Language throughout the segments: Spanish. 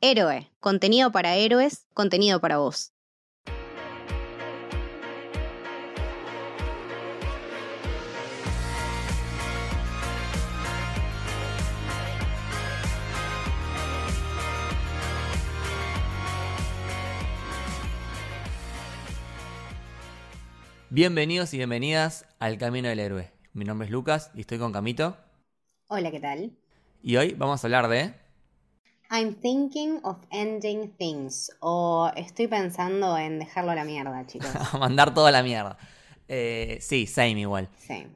Héroe, contenido para héroes, contenido para vos. Bienvenidos y bienvenidas al Camino del Héroe. Mi nombre es Lucas y estoy con Camito. Hola, ¿qué tal? Y hoy vamos a hablar de... I'm thinking of ending things. O estoy pensando en dejarlo a la mierda, chicos. mandar todo a la mierda. Eh, sí, same igual. Sí.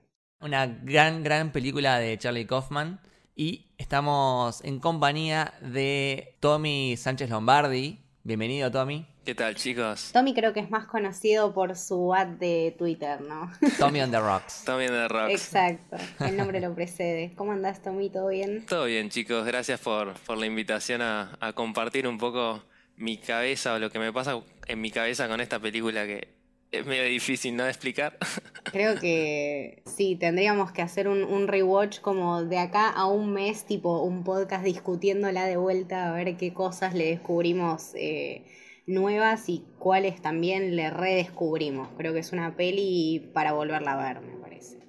Una gran, gran película de Charlie Kaufman. Y estamos en compañía de Tommy Sánchez Lombardi. Bienvenido, Tommy. ¿Qué tal, chicos? Tommy creo que es más conocido por su ad de Twitter, ¿no? Tommy on the Rocks. Tommy on the Rocks. Exacto, el nombre lo precede. ¿Cómo andás, Tommy? ¿Todo bien? Todo bien, chicos. Gracias por, por la invitación a, a compartir un poco mi cabeza o lo que me pasa en mi cabeza con esta película que es medio difícil no de explicar. Creo que sí, tendríamos que hacer un, un, rewatch como de acá a un mes, tipo un podcast discutiéndola de vuelta, a ver qué cosas le descubrimos eh, nuevas y cuáles también le redescubrimos. Creo que es una peli para volverla a ver, me parece.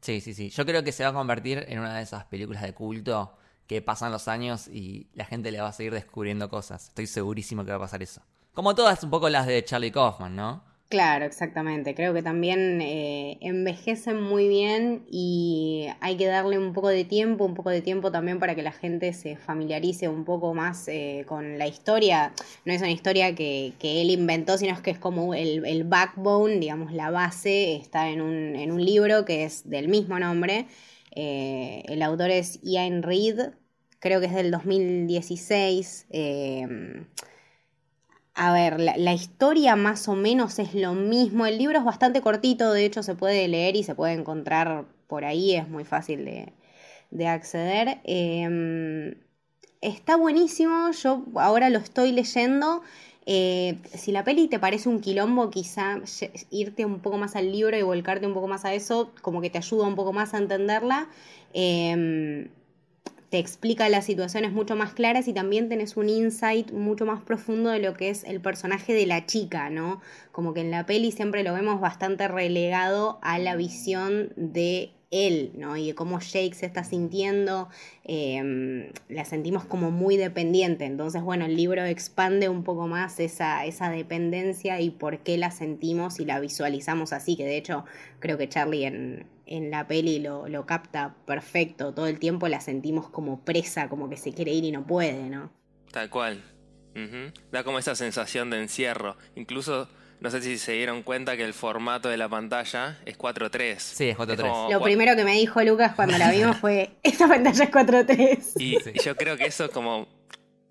Sí, sí, sí. Yo creo que se va a convertir en una de esas películas de culto que pasan los años y la gente le va a seguir descubriendo cosas. Estoy segurísimo que va a pasar eso. Como todas un poco las de Charlie Kaufman, ¿no? Claro, exactamente. Creo que también eh, envejecen muy bien y hay que darle un poco de tiempo, un poco de tiempo también para que la gente se familiarice un poco más eh, con la historia. No es una historia que, él inventó, sino que es como el, el, backbone, digamos, la base está en un, en un libro que es del mismo nombre. Eh, el autor es Ian Reid, creo que es del 2016. A ver, la, historia más o menos es lo mismo. El libro es bastante cortito, de hecho se puede leer y se puede encontrar por ahí, es muy fácil de, acceder. Em, está buenísimo, yo ahora lo estoy leyendo. Eh, si la peli te parece un quilombo, quizá irte un poco más al libro y volcarte un poco más a eso, como que te ayuda un poco más a entenderla. Em, te explica las situaciones mucho más claras y también tenés un insight mucho más profundo de lo que es el personaje de la chica, ¿no? Como que en la peli siempre lo vemos bastante relegado a la visión de él, ¿no? Y de cómo Jake se está sintiendo, em, la sentimos como muy dependiente. Entonces, bueno, el libro expande un poco más esa, esa dependencia y por qué la sentimos y la visualizamos así, que de hecho creo que Charlie en, en la peli lo, lo capta perfecto. Todo el tiempo la sentimos como presa, como que se quiere ir y no puede, ¿no? Tal cual. Da como esa sensación de encierro. Incluso, no sé si se dieron cuenta que el formato de la pantalla es 4.3. Sí, es 4.3. Lo primero que me dijo Lucas cuando la vimos fue, esta pantalla es 4.3. Y yo creo que eso es como,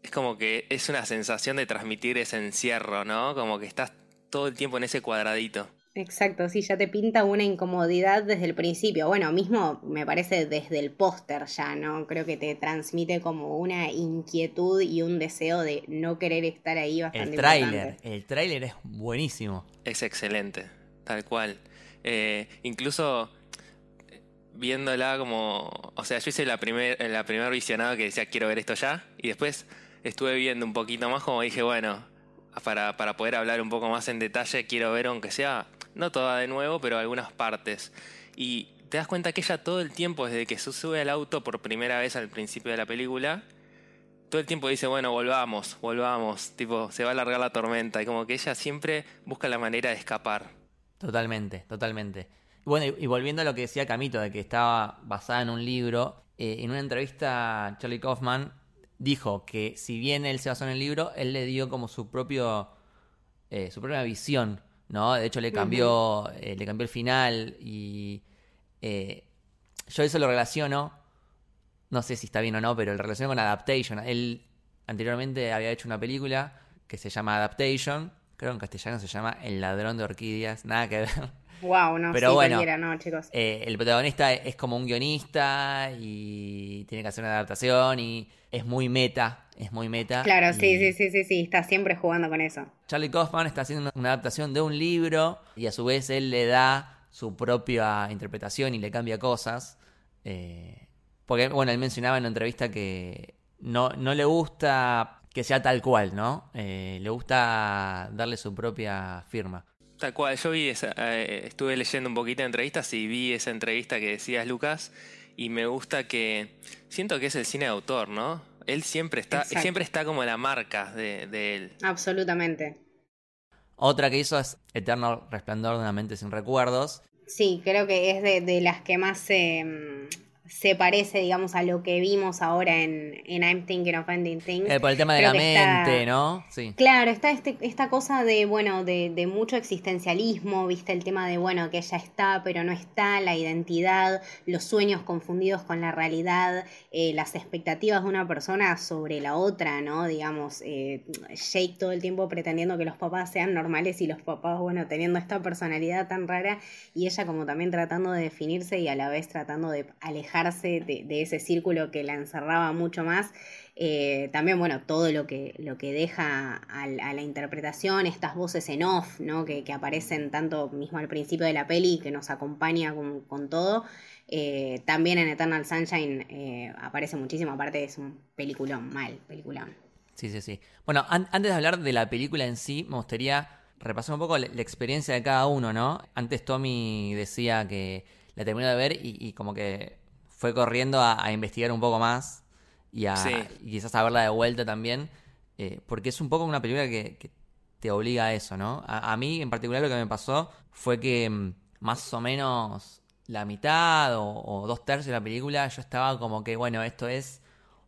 es como que es una sensación de transmitir ese encierro, ¿no? Como que estás todo el tiempo en ese cuadradito. Exacto, sí, ya te pinta una incomodidad desde el principio. Bueno, mismo me parece desde el póster ya, ¿no? Creo que te transmite como una inquietud y un deseo de no querer estar ahí bastante. El tráiler, el tráiler es buenísimo. Es excelente, tal cual. Eh, incluso viéndola como, o sea, yo hice la primer, la primera visionada que decía quiero ver esto ya y después estuve viendo un poquito más como dije, bueno, para, para poder hablar un poco más en detalle quiero ver aunque sea no toda de nuevo, pero algunas partes. Y te das cuenta que ella todo el tiempo, desde que se sube al auto por primera vez al principio de la película, todo el tiempo dice, bueno, volvamos, volvamos, tipo, se va a alargar la tormenta, y como que ella siempre busca la manera de escapar. Totalmente, totalmente. Bueno, y volviendo a lo que decía Camito, de que estaba basada en un libro, eh, en una entrevista Charlie Kaufman dijo que si bien él se basó en el libro, él le dio como su propio, eh, su propia visión ¿no? De hecho le cambió, eh, le cambió el final y eh, yo eso lo relaciono, no sé si está bien o no, pero lo relaciono con Adaptation. Él anteriormente había hecho una película que se llama Adaptation, creo que en castellano se llama El ladrón de orquídeas, nada que ver. Wow, no, pero bueno, no, chicos. Eh, el protagonista es como un guionista y tiene que hacer una adaptación y es muy meta, es muy meta. Claro, sí, sí, sí, sí, sí, está siempre jugando con eso. Charlie Kaufman está haciendo una adaptación de un libro y a su vez él le da su propia interpretación y le cambia cosas. Eh, porque, bueno, él mencionaba en una entrevista que no, no le gusta que sea tal cual, ¿no? Eh, le gusta darle su propia firma. Tal cual, yo vi esa, eh, estuve leyendo un poquito de entrevistas y vi esa entrevista que decías, Lucas, y me gusta que siento que es el cine de autor, ¿no? Él siempre está, Exacto. siempre está como la marca de, de él. Absolutamente. Otra que hizo es Eterno Resplandor de una mente sin recuerdos. Sí, creo que es de, de las que más se, mm, se parece, digamos, a lo que vimos ahora en, en I'm Thinking of Ending Things. Eh, por el tema de la está- mente, ¿no? Sí. Claro, está este, esta cosa de, bueno, de, de mucho existencialismo, viste, el tema de, bueno, que ella está, pero no está, la identidad, los sueños confundidos con la realidad, eh, las expectativas de una persona sobre la otra, ¿no? Digamos, eh, Jake todo el tiempo pretendiendo que los papás sean normales y los papás, bueno, teniendo esta personalidad tan rara y ella como también tratando de definirse y a la vez tratando de alejarse de, ese círculo que la encerraba mucho más. Eh, también, bueno, todo lo que, lo que deja a, la interpretación, estas voces en off, ¿no? Que, aparecen tanto mismo al principio de la peli, que nos acompaña con, todo. Eh, también en Eternal Sunshine eh, aparece muchísimo, aparte es un peliculón, mal, peliculón. Sí, sí, sí. Bueno, an- antes de hablar de la película en sí, me gustaría repasar un poco la, experiencia de cada uno, ¿no? Antes Tommy decía que la terminó de ver y como que fue corriendo a, a investigar un poco más y, a, Sí. y quizás a verla de vuelta también, eh, porque es un poco una película que, que te obliga a eso, ¿no? A, a mí en particular lo que me pasó fue que mm, más o menos la mitad o, o dos tercios de la película yo estaba como que, bueno, esto es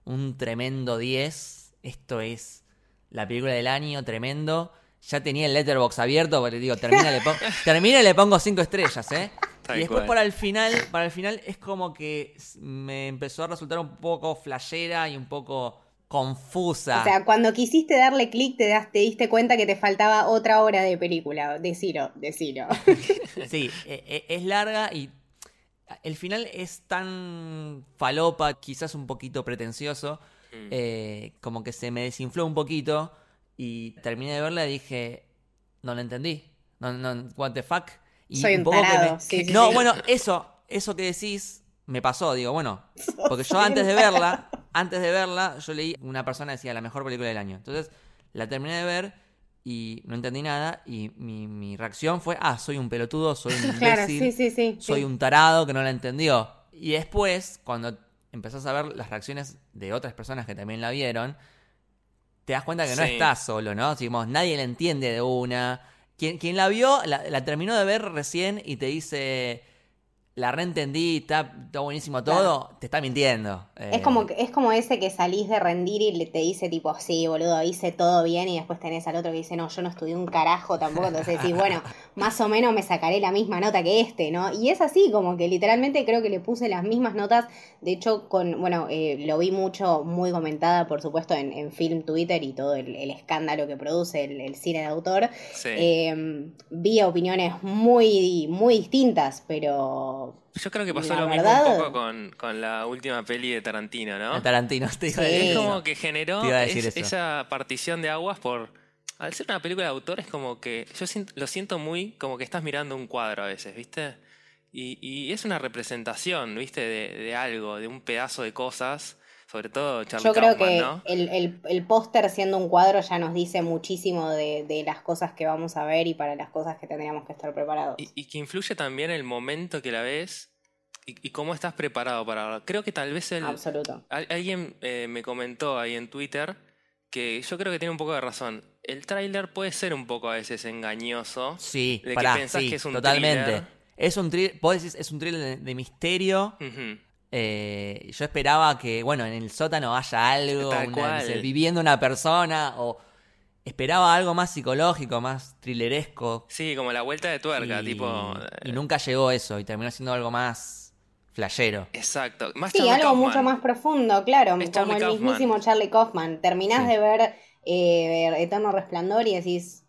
un tremendo 10, esto es la película del año, tremendo. Ya tenía el letterbox abierto, porque digo, termina, le, pon- termina y le pongo 5 estrellas, ¿eh? Tal y después cual. para el final, para el final es como que me empezó a resultar un poco flashera y un poco confusa. O sea, cuando quisiste darle clic te, das- te diste cuenta que te faltaba otra hora de película. Decilo, decilo. Sí, e- e- es larga y el final es tan falopa, quizás un poquito pretencioso, Mm. eh, como que se me desinfló un poquito y terminé de verla y dije, no la entendí, no, no, what the fuck. Y Soy un poco que tarado, me- sí, sí, no, sí. bueno, eso, eso que decís me pasó, digo, bueno, porque yo antes de verla, antes de verla, yo leí una persona decía la mejor película del año. Entonces, la terminé de ver y no entendí nada y mi, mi reacción fue, ah, soy un pelotudo, soy un claro, imbécil, sí, sí, sí. soy sí. un tarado que no la entendió. Y después, cuando empezás a ver las reacciones de otras personas que también la vieron, te das cuenta que no estás solo, ¿no? Digamos, nadie la entiende de una. Quien, quien la vio, la, la terminó de ver recién y te dice, la reentendí, está, está buenísimo todo, te está mintiendo. Es Eh, como, que- es como ese que salís de rendir y le- te dice tipo, sí, boludo, hice todo bien y después tenés al otro que dice, no, yo no estudié un carajo tampoco, entonces decís, bueno, más o menos me sacaré la misma nota que este, ¿no? Y es así, como que literalmente creo que le puse las mismas notas, de hecho, con, bueno, eh, lo vi mucho, muy comentada, por supuesto, en, en Film Twitter y todo el, el escándalo que produce el, el cine de autor. Sí. Eh, vi opiniones muy, muy distintas, pero... Yo creo que pasó lo mismo un poco con, con la última peli de Tarantino, ¿no? de Tarantino, te iba a Sí. decir Es como que generó es- esa partición de aguas por... Al ser una película de autor es como que... Yo lo siento muy como que estás mirando un cuadro a veces, ¿viste? Y, y es una representación, ¿viste? De, de algo, de un pedazo de cosas. Sobre todo Charlie Yo creo Kaufman, que ¿no? el, el- el póster siendo un cuadro ya nos dice muchísimo de, de las cosas que vamos a ver y para las cosas que tendríamos que estar preparados. Y, y que influye también el momento que la ves y, y cómo estás preparado para. Creo que tal vez el, Absoluto. Al- Alguien eh, me comentó ahí en Twitter que yo creo que tiene un poco de razón. El tráiler puede ser un poco a veces engañoso. Sí, de que pará, pensás sí, que es un totalmente. thriller. Es un thriller, vos decís, es un thriller de, de misterio. Ujú. Eh, yo esperaba que, bueno, en el sótano haya algo, Tal una- cual. no sé, viviendo una persona, o esperaba algo más psicológico, más thrilleresco. Sí, como la vuelta de tuerca, y, tipo. y eh, nunca llegó eso, y terminó siendo algo más flashero. Exacto. Más Sí, Charlie algo Kaufman. mucho más profundo, claro, Es como Charlie el Kaufman. mismísimo Charlie Kaufman. Terminás Sí. de ver eh, Eterno Resplandor y decís,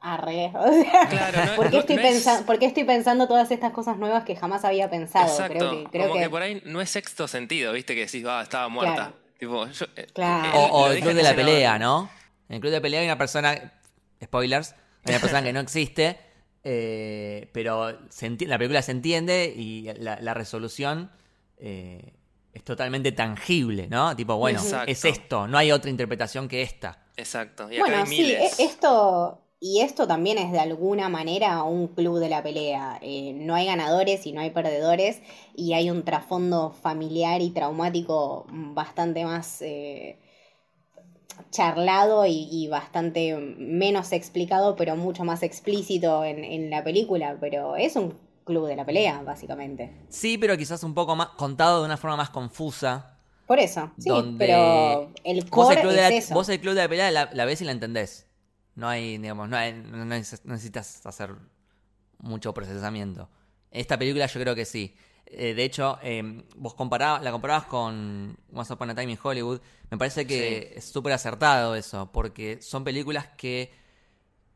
arre. O sea, Claro, no- ¿por, qué no- estoy no es- pensa- por qué estoy pensando todas estas cosas nuevas que jamás había pensado? Exacto. Creo que, creo como que... que- por ahí no es sexto sentido, viste, que decís, ah, estaba muerta. Claro. Tipo, yo, eh, Claro. él O, el club de la pelea. ¿no? En el club de pelea hay una persona, spoilers, hay una persona que no existe, eh, pero se la película se entiende y la, la resolución eh, es totalmente tangible, ¿no? Tipo, bueno, Exacto. es esto, no hay otra interpretación que esta. Exacto. Y acá Bueno, hay sí, miles. e- esto y esto también es de alguna manera un club de la pelea. Eh, no hay ganadores y no hay perdedores y hay un trasfondo familiar y traumático bastante más eh, charlado y, y bastante menos explicado, pero mucho más explícito en, en la película. Pero es un club de la pelea, básicamente. Sí, pero quizás un poco más contado de una forma más confusa. Por eso, sí, donde pero el vos core el, club de la, eso. vos el club de la pelea la, la ves y la entendés. No hay, digamos, no, hay- no neces- no necesitas hacer mucho procesamiento. Esta película yo creo que sí. Eh, de hecho, eh, vos comparabas, la comparabas con Once Upon a Time in Hollywood. Me parece que es súper acertado eso, porque son películas que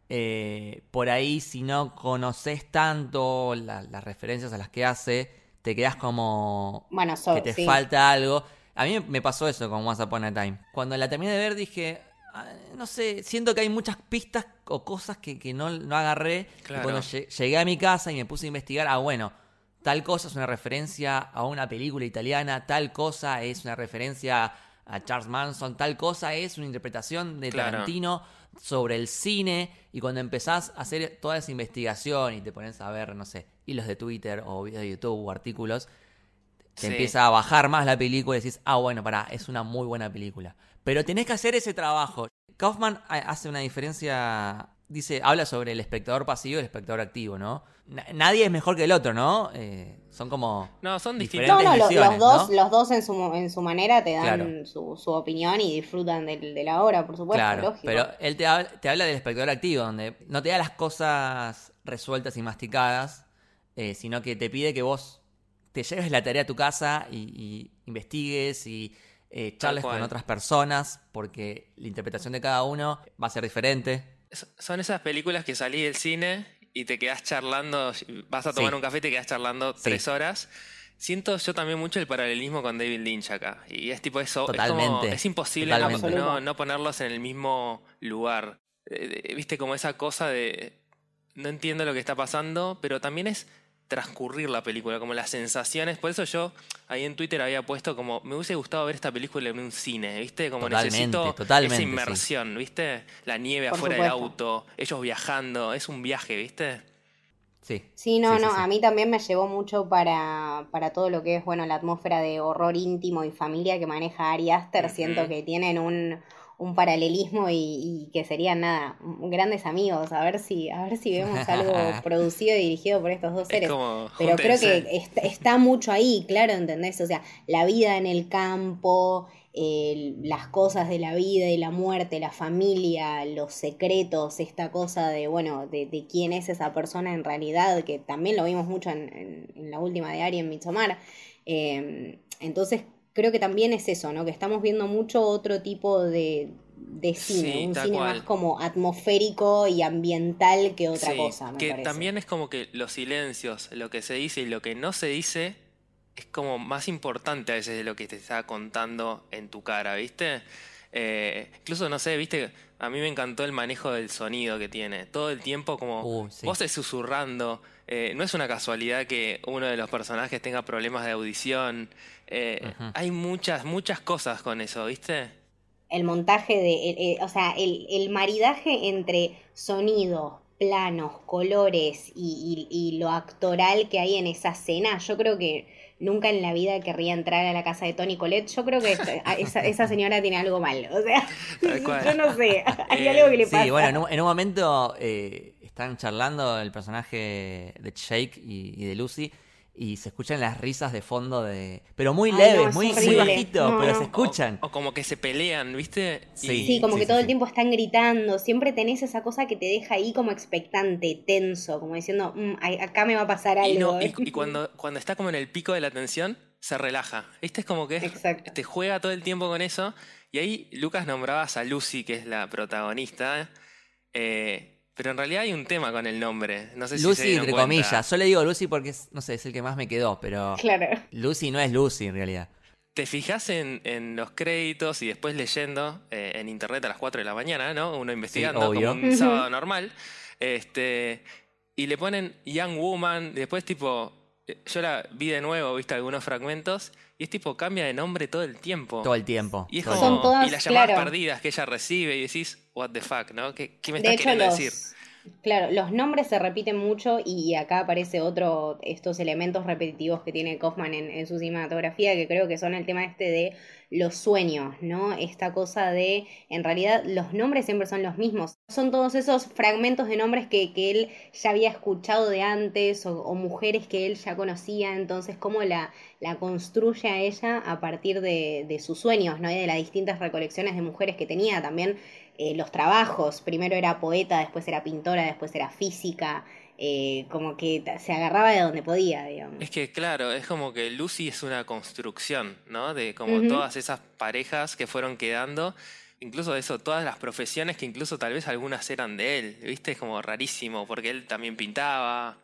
eh, por ahí, si no conoces tanto la- las referencias a las que hace, te quedas como Bueno, so- que te sí. falta algo. A mí me pasó eso con Once Upon a Time. Cuando la terminé de ver dije, "Ah, no sé, siento que hay muchas pistas o cosas que, que no, no agarré. Y Claro. cuando lle- llegué a mi casa y me puse a investigar, ah, bueno, tal cosa es una referencia a una película italiana, tal cosa es una referencia a Charles Manson, tal cosa es una interpretación de Claro. Tarantino sobre el cine. Y cuando empezás a hacer toda esa investigación y te pones a ver, no sé, hilos de Twitter o videos de YouTube o artículos, te Sí. empieza a bajar más la película y decís, ah, bueno, pará, es una muy buena película. Pero tenés que hacer ese trabajo. Kaufman ha- hace una diferencia, dice, habla sobre el espectador pasivo y el espectador activo, ¿no? Na- nadie es mejor que el otro, ¿no? Eh, son como... No, son distintos. No, diferentes no, lo- visiones, los dos, ¿no? los dos en su, mo- en su manera te dan Claro. su, su opinión y disfrutan del- de, la obra, por supuesto, Claro, lógico. pero él te habla, te habla del espectador activo, donde no te da las cosas resueltas y masticadas, eh, sino que te pide que vos te lleves la tarea a tu casa y, y investigues y eh, charles con otras personas, porque la interpretación de cada uno va a ser diferente. Son esas películas que salís del cine y te quedás charlando, vas a tomar Sí. un café y te quedás charlando Sí. tres horas. Siento yo también mucho el paralelismo con David Lynch acá. Y es tipo eso, es, como- Totalmente, es imposible no, totalmente. no- no ponerlos en el mismo lugar. Eh, eh, Viste como esa cosa de no entiendo lo que está pasando, pero también es transcurrir la película, como las sensaciones. Por eso yo ahí en Twitter había puesto como, me hubiese gustado ver esta película en un cine, ¿viste? Como Totalmente, necesito totalmente, esa sí. inmersión, ¿viste? La nieve Por afuera del auto, ellos viajando, es un viaje, ¿viste? Sí. Sí, no, Sí, no, sí. a mí también me llevó mucho para, para todo lo que es, bueno, la atmósfera de horror íntimo y familia que maneja Ari Aster. Siento que tienen un, un paralelismo y, y que serían, nada, grandes amigos. A ver si, a ver si vemos algo producido y dirigido por estos dos Es seres. como, Pero creo que está, está mucho ahí, claro, ¿entendés? O sea, la vida en el campo, eh, las cosas de la vida y la muerte, la familia, los secretos, esta cosa de, bueno, de, de quién es esa persona en realidad, que también lo vimos mucho en, en- en la última de Ari en Midsommar. Eh, entonces, creo que también es eso, ¿no? Que estamos viendo mucho otro tipo de, de cine, Sí, un cine cual. más como atmosférico y ambiental que otra Sí, cosa, me que parece. también es como que los silencios, lo que se dice y lo que no se dice, es como más importante a veces de lo que te está contando en tu cara, ¿viste? Eh, incluso, no sé, ¿viste? A mí me encantó el manejo del sonido que tiene. Todo el tiempo como Uy, sí. voces susurrando. Eh, no es una casualidad que uno de los personajes tenga problemas de audición. Eh. Hay muchas, muchas cosas con eso, ¿viste? el montaje de, el- el- o sea, el, el maridaje entre sonidos, planos, colores y, y- y lo actoral que hay en esa escena, yo creo que nunca en la vida querría entrar a la casa de Tony Colette. Yo creo que esta- esa, esa señora tiene algo mal. O sea, yo no sé, hay Eh, algo que le pasa. Sí, bueno, en un, en un momento eh, están charlando el personaje de Jake y, y de Lucy y se escuchan las risas de fondo de... Pero muy Ay, leves, no, muy, muy bajito, No, pero no. se escuchan. O, o como que se pelean, ¿viste? Y- Sí. Sí, como sí, que sí, todo sí. el tiempo están gritando, siempre tenés esa cosa que te deja ahí como expectante, tenso, como diciendo, "Mm, acá me va a pasar algo. Y, no, y, ¿eh?". y cuando, cuando está como en el pico de la tensión, se relaja. ¿Viste? Es como que Exacto. te juega todo el tiempo con eso. Y ahí Lucas nombrabas a Lucy, que es la protagonista. eh, pero en realidad hay un tema con el nombre. No sé si se Lucy, entre cuenta. comillas. Yo le digo Lucy porque, es, no sé, es el que más me quedó, pero Claro. Lucy no es Lucy en realidad. Te fijas en, en los créditos y después leyendo eh, en internet a las 4 de la mañana, ¿no? Uno investigando obvio. como un sábado normal. Este, y le ponen Young Woman, después tipo eh, yo la vi de nuevo, viste algunos fragmentos, y es tipo, cambia de nombre todo el tiempo. Todo el tiempo. Y es como, todas, y las llamadas claro. perdidas que ella recibe y decís, what the fuck, ¿no? ¿Qué, qué me De estás hecho, queriendo los, decir? claro, los nombres se repiten mucho y acá aparece otro, estos elementos repetitivos que tiene Kaufman en, en su cinematografía, que creo que son el tema este de los sueños, ¿no? Esta cosa de, en realidad, los nombres siempre son los mismos. Son todos esos fragmentos de nombres que, que él ya había escuchado de antes o, o mujeres que él ya conocía, entonces cómo la, la construye a ella a partir de, de sus sueños, ¿no? Y de las distintas recolecciones de mujeres que tenía también eh, los trabajos. Primero era poeta, después era pintora, después era física. eh, como que se agarraba de donde podía, digamos. Es que claro, es como que Lucy es una construcción, ¿no? De como todas esas parejas que fueron quedando, incluso eso, todas las profesiones que incluso tal vez algunas eran de él, ¿viste? Es como rarísimo, porque él también pintaba.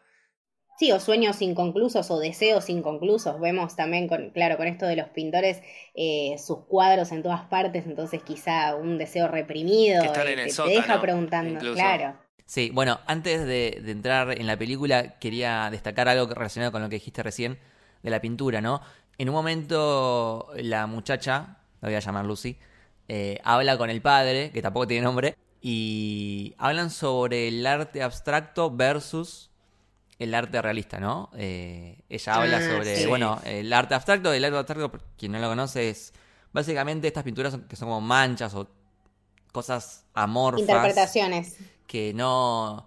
Sí, o sueños inconclusos o deseos inconclusos. Vemos también, con, claro, con esto de los pintores, eh, sus cuadros en todas partes, entonces quizá un deseo reprimido. Que eh, en el te, te deja preguntando, incluso. claro. Sí, bueno, antes de, de entrar en la película, quería destacar algo relacionado con lo que dijiste recién de la pintura, ¿no? En un momento, la muchacha, la voy a llamar Lucy, eh, habla con el padre, que tampoco tiene nombre, y hablan sobre el arte abstracto versus el arte realista, ¿no? Eh, ella habla Ah, sobre, sí. bueno, el arte abstracto, el arte abstracto, por quien no lo conoce, es básicamente estas pinturas que son como manchas o cosas amorfas Interpretaciones. que no,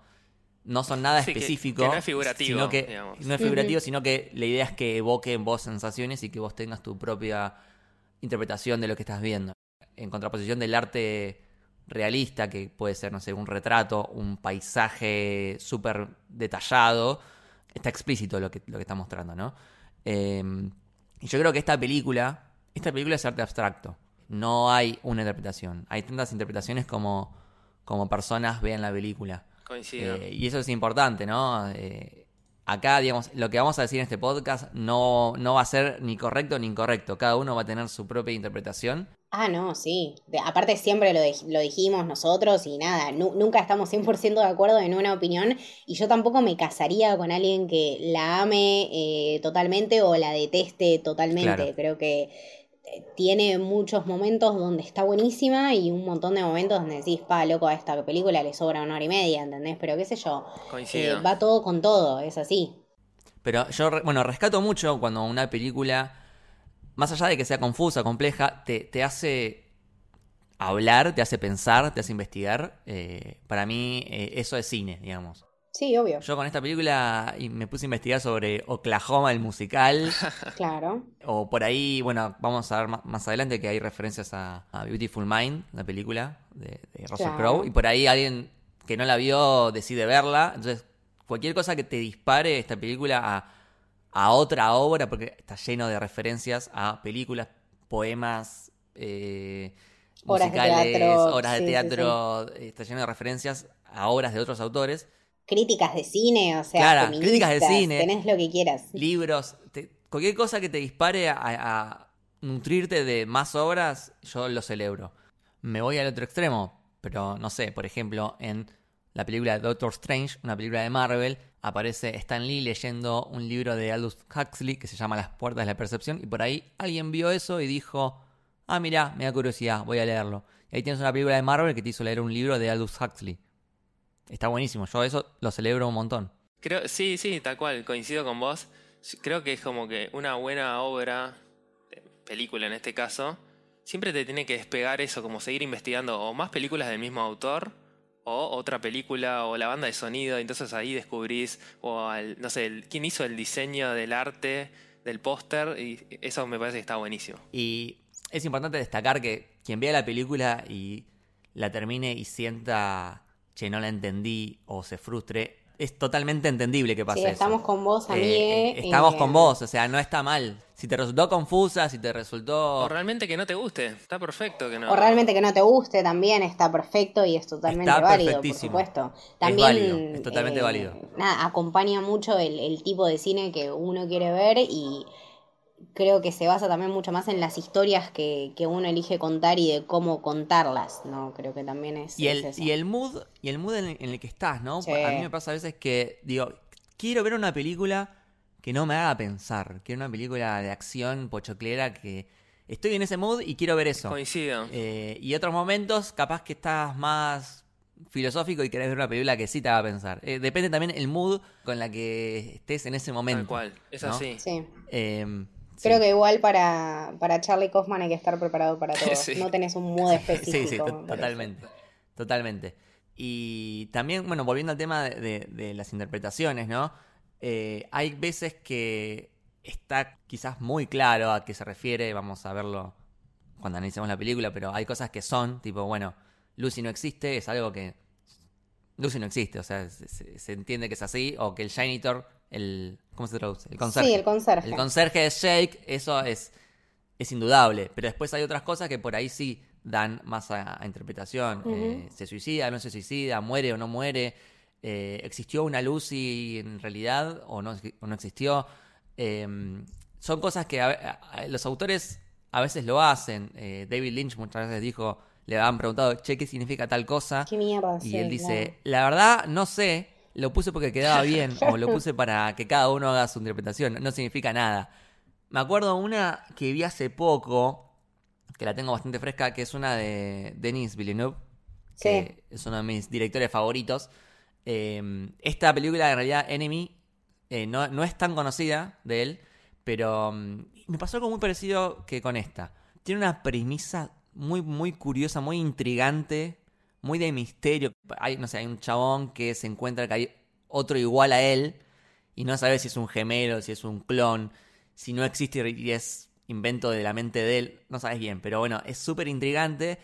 no son nada Sí, específico. que no es figurativo, Sino que, digamos. no es figurativo, sino que la idea es que evoque en vos sensaciones y que vos tengas tu propia interpretación de lo que estás viendo. En contraposición del arte realista, que puede ser, no sé, un retrato, un paisaje súper detallado, está explícito lo que, lo que está mostrando, ¿no? Eh, y yo creo que esta película, esta película es arte abstracto. No hay una interpretación. Hay tantas interpretaciones como, como personas vean la película. Coincido. Eh, y eso es importante, ¿no? Eh, acá, digamos, lo que vamos a decir en este podcast no, no va a ser ni correcto ni incorrecto. Cada uno va a tener su propia interpretación. Ah, no, sí. De- aparte siempre lo, lo dijimos nosotros y nada, nu- nunca estamos 100% de acuerdo en una opinión y yo tampoco me casaría con alguien que la ame eh, totalmente o la deteste totalmente. Claro. Creo que eh, tiene muchos momentos donde está buenísima y un montón de momentos donde decís, pa, loco, a esta película le sobra una hora y media, ¿entendés? Pero qué sé yo, eh, va todo con todo, es así. Pero yo, bueno, rescato mucho cuando una película, más allá de que sea confusa, compleja, te, te hace hablar, te hace pensar, te hace investigar. Eh, para mí, eh, eso es cine, digamos. Sí, obvio. Yo con esta película me puse a investigar sobre Oklahoma, el musical. Claro. O por ahí, bueno, vamos a ver más adelante que hay referencias a, a Beautiful Mind, la película de, de Russell Claro. Crowe. Y por ahí alguien que no la vio decide verla. Entonces, cualquier cosa que te dispare esta película a, a otra obra, porque está lleno de referencias a películas, poemas, eh, Horas de musicales, teatro, de sí, sí, teatro. Está lleno de referencias a obras de otros autores. Críticas de cine, o sea, Claro, críticas de cine. tenés lo que quieras. libros, te- cualquier cosa que te dispare a, a nutrirte de más obras, yo lo celebro. Me voy al otro extremo, pero no sé, por ejemplo, en la película Doctor Strange, una película de Marvel, aparece Stan Lee leyendo un libro de Aldous Huxley que se llama Las puertas de la percepción y por ahí alguien vio eso y dijo, ah, mira, me da curiosidad, voy a leerlo. Y ahí tienes una película de Marvel que te hizo leer un libro de Aldous Huxley. Está buenísimo, yo eso lo celebro un montón. Creo, sí, sí, tal cual, coincido con vos. Creo que es como que una buena obra, eh, película en este caso, siempre te tiene que despegar eso, como seguir investigando o más películas del mismo autor o otra película o la banda de sonido, entonces ahí descubrís o al- no sé, el- quién hizo el diseño del arte del póster y eso me parece que está buenísimo. Y es importante destacar que quien vea la película y la termine y sienta, che, no la entendí o se frustre, es totalmente entendible que pase Sí, eso. estamos con vos, Eh, amigue. eh, estamos eh, con vos, o sea, no está mal. Si te resultó confusa, si te resultó... O realmente que no te guste, está perfecto que no. O realmente que no te guste también está perfecto y es totalmente Está válido, por supuesto. Es También válido, es totalmente eh, válido. Nada, acompaña mucho el, el tipo de cine que uno quiere ver y creo que se basa también mucho más en las historias que, que uno elige contar y de cómo contarlas, ¿no? Creo que también es, Y es el, eso. y el mood, y el mood en, en el que estás, ¿no? Sí. A mí me pasa a veces que digo, quiero ver una película que no me haga pensar. Quiero una película de acción pochoclera que estoy en ese mood y quiero ver eso. Coincido. Eh, y otros momentos, capaz que estás más filosófico y querés ver una película que sí te haga pensar. Eh, depende también el mood con la que estés en ese momento. Tal cual. Es ¿no? así. Sí. Eh, Creo que igual para, para Charlie Kaufman hay que estar preparado para todo. Sí. No tenés un mood específico. Sí, sí, totalmente. Totalmente. Y también, bueno, volviendo al tema de, de- de las interpretaciones, ¿no? Eh, hay veces que está quizás muy claro a qué se refiere, vamos a verlo cuando analicemos la película, pero hay cosas que son, tipo, bueno, Lucy no existe, es algo que... Lucy no existe, o sea, se, se- se entiende que es así, o que el janitor, el... ¿Cómo se traduce? El conserje. Sí, el conserje. El conserje es Jake, eso es, es indudable. Pero después hay otras cosas que por ahí sí dan más a, a interpretación. Eh, se suicida, no se suicida, muere o no muere. Eh, ¿Existió una Lucy en realidad o no, o no existió? Eh, son cosas que a- a- los autores a veces lo hacen. Eh, David Lynch muchas veces dijo, le han preguntado, che, ¿qué significa tal cosa? Qué mierda, Y sí, él dice, claro. la verdad, no sé, lo puse porque quedaba bien, o lo puse para que cada uno haga su interpretación, no significa nada. Me acuerdo una que vi hace poco, que la tengo bastante fresca, que es una de Denis Villeneuve, que es uno de mis directores favoritos. Eh, esta película, en realidad, Enemy, eh, no, no es tan conocida de él, pero mm, me pasó algo muy parecido que con esta. Tiene una premisa muy, muy curiosa, muy intrigante, muy de misterio. Hay, no sé, hay un chabón que se encuentra que hay otro igual a él y no sabe si es un gemelo, si es un clon, si no existe y es invento de la mente de él, no sabes bien, pero bueno, es súper intrigante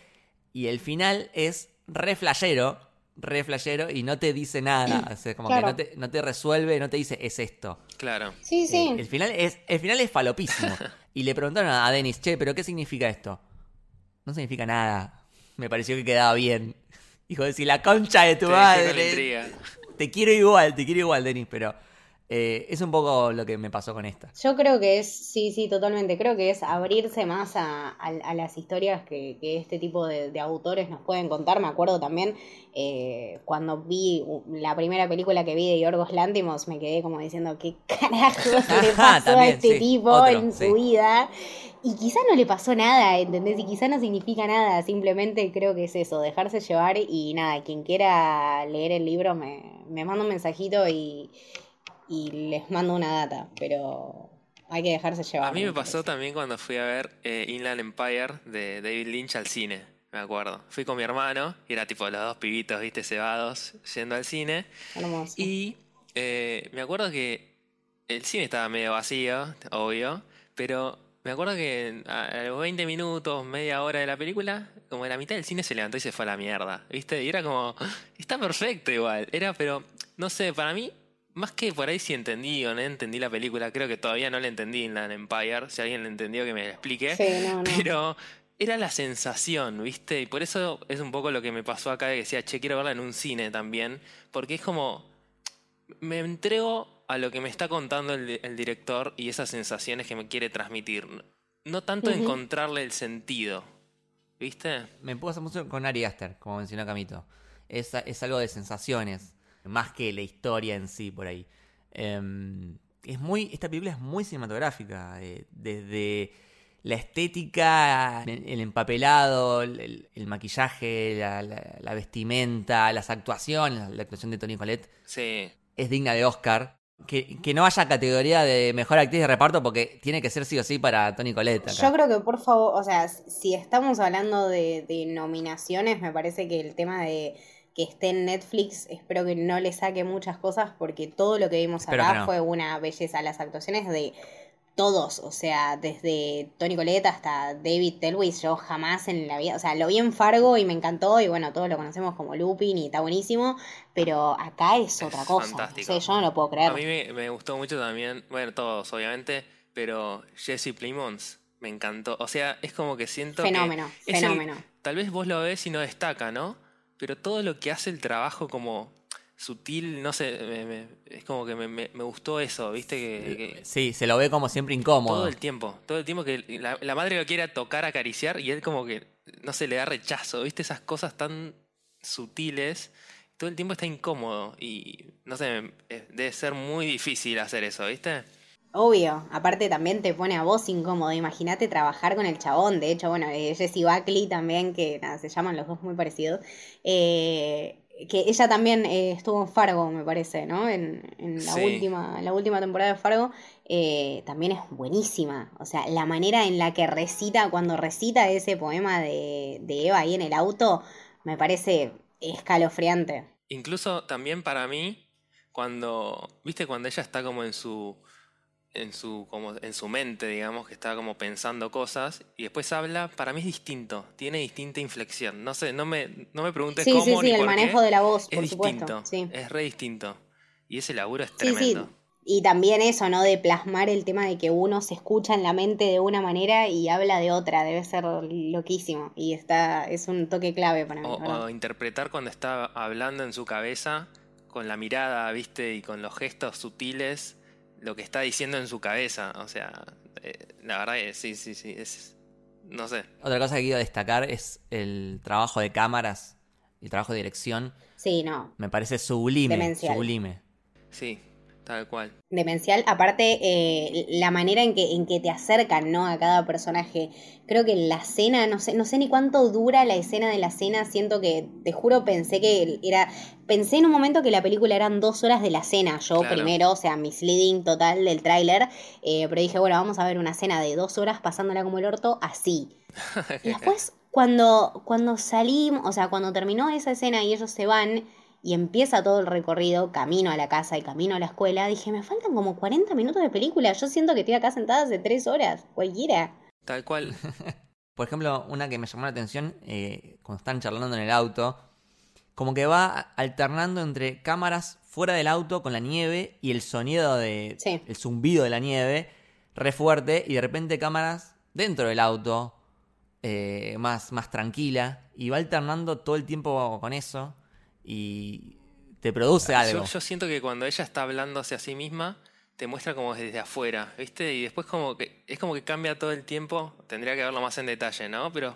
y el final es re flashero, re flashero y no te dice nada, o sea, como Claro. que no te, no te resuelve, no te dice es esto. Claro. Sí, sí. Eh, el final es el final es falopísimo. y le preguntaron a Denis, "Che, pero qué significa esto?" No significa nada. Me pareció que quedaba bien. Hijo de si la concha de tu madre. Te quiero igual, te quiero igual, Denis, pero eh, es un poco lo que me pasó con esta. Yo creo que es, sí, sí, totalmente. Creo que es abrirse más a, a- a las historias que, que este tipo de, de autores nos pueden contar. Me acuerdo también eh, cuando vi la primera película que vi de Yorgos Lantimos, me quedé como diciendo, ¿qué carajos le pasó a este sí, tipo otro, en sí. su vida? Y quizá no le pasó nada, ¿entendés? Y quizá no significa nada, simplemente creo que es eso, dejarse llevar y nada, quien quiera leer el libro me, me manda un mensajito y, y les mando una data, pero hay que dejarse llevar. A mí me pasó también cuando fui a ver eh, Inland Empire de David Lynch al cine, me acuerdo. Fui con mi hermano y era tipo los dos pibitos, viste, cebados, yendo al cine. Hermoso. Y eh, me acuerdo que el cine estaba medio vacío, obvio, pero me acuerdo que a los 20 minutos, media hora de la película, como en la mitad del cine se levantó y se fue a la mierda, ¿viste? Y era como, está perfecto igual, era, pero, no sé, para mí, más que por ahí si entendí o no entendí la película, creo que todavía no la entendí en la Empire, si alguien la entendió que me la explique. Sí, no, no. Pero era la sensación, ¿viste? Y por eso es un poco lo que me pasó acá, de que decía, che, quiero verla en un cine también, porque es como, me entrego a lo que me está contando el, el director y esas sensaciones que me quiere transmitir. No tanto encontrarle el sentido, ¿viste? Me pasa mucho con Ari Aster, como mencionó Camito. Es, es algo de sensaciones, más que la historia en sí por ahí. Em, es muy, esta película es muy cinematográfica, eh, desde la estética, el, el empapelado, el, maquillaje, la, la- la vestimenta, las actuaciones, la actuación de Toni Collette Sí. es digna de Oscar. Que, que no haya categoría de mejor actriz de reparto porque tiene que ser sí o sí para Toni Collette. acá. Yo creo que por favor, o sea, si estamos hablando de, de nominaciones, me parece que el tema de que esté en Netflix, espero que no le saque muchas cosas porque todo lo que vimos acá que no. fue una belleza. Las actuaciones de todos, o sea, desde Tony Colette hasta David Telwis, yo jamás en la vida, o sea, lo vi en Fargo y me encantó y bueno, todos lo conocemos como Lupin y está buenísimo, pero acá es otra cosa. fantástico. No sé, yo no lo puedo creer. A mí me, me gustó mucho también, bueno, todos obviamente, pero Jesse Plimons me encantó. O sea, es como que siento Fenómeno, que el- fenómeno. tal vez vos lo ves y no destaca, ¿no? Pero todo lo que hace el trabajo como sutil, no sé, me- me- es como que me, gustó eso, ¿viste? Que, que Sí, se lo ve como siempre incómodo. todo el tiempo, todo el tiempo que la, la madre lo quiere tocar, acariciar y él como que, no sé, le da rechazo, ¿viste? Esas cosas tan sutiles, todo el tiempo está incómodo y, no sé, eh, debe ser muy difícil hacer eso, ¿viste? Obvio, aparte también te pone a vos incómodo. Imagínate trabajar con el chabón. De hecho, bueno, eh, Jessie Buckley también, que nada, se llaman los dos muy parecidos. Eh, que ella también eh, estuvo en Fargo, me parece, ¿no? En, en la, Sí. última, en la última temporada de Fargo. eh, también es buenísima. O sea, la manera en la que recita, cuando recita ese poema de, de Eva ahí en el auto, me parece escalofriante. Incluso también para mí, cuando, viste, cuando ella está como en su, en su, como en su mente, digamos, que está como pensando cosas y después habla, para mí es distinto, tiene distinta inflexión. No sé, no me, no me preguntes Sí, cómo sí, sí, ni el por manejo qué. de la voz, es por supuesto. distinto, Sí. es re distinto. Y ese laburo es tremendo. Y también eso, ¿no? De plasmar el tema de que uno se escucha en la mente de una manera y habla de otra. Debe ser loquísimo. Y está, es un toque clave para mí. O interpretar cuando está hablando en su cabeza, con la mirada, viste, y con los gestos sutiles, lo que está diciendo en su cabeza. O sea, eh, la verdad que sí, sí, sí, es, no sé. Otra cosa que quiero destacar es el trabajo de cámaras, el trabajo de dirección. Sí, no. Me parece sublime, Demencial. sublime. Sí, tal cual. Demencial. Aparte, eh, la manera en que, en que te acercan, ¿no? A cada personaje. Creo que la cena, no sé, no sé ni cuánto dura la escena de la cena. Siento que, te juro, pensé que era. Pensé en un momento que la película eran dos horas de la cena. Yo Claro. primero, o sea, misleading total del tráiler. eh, pero dije, bueno, vamos a ver una cena de dos horas pasándola como el orto, así. Y después, cuando, cuando salimos, o sea, cuando terminó esa escena y ellos se van y empieza todo el recorrido, camino a la casa y camino a la escuela, dije, me faltan como 40 minutos de película. Yo siento que estoy acá sentada hace tres horas, cualquiera. Tal cual. Por ejemplo, una que me llamó la atención, eh, cuando están charlando en el auto, como que va alternando entre cámaras fuera del auto con la nieve y el sonido de Sí. el zumbido de la nieve re fuerte y de repente cámaras dentro del auto eh, más, más tranquila y va alternando todo el tiempo con eso y te produce algo. Yo, yo siento que cuando ella está hablándose a sí misma, te muestra como desde afuera, ¿viste? Y después como que es como que cambia todo el tiempo. Tendría que verlo más en detalle, ¿no? Pero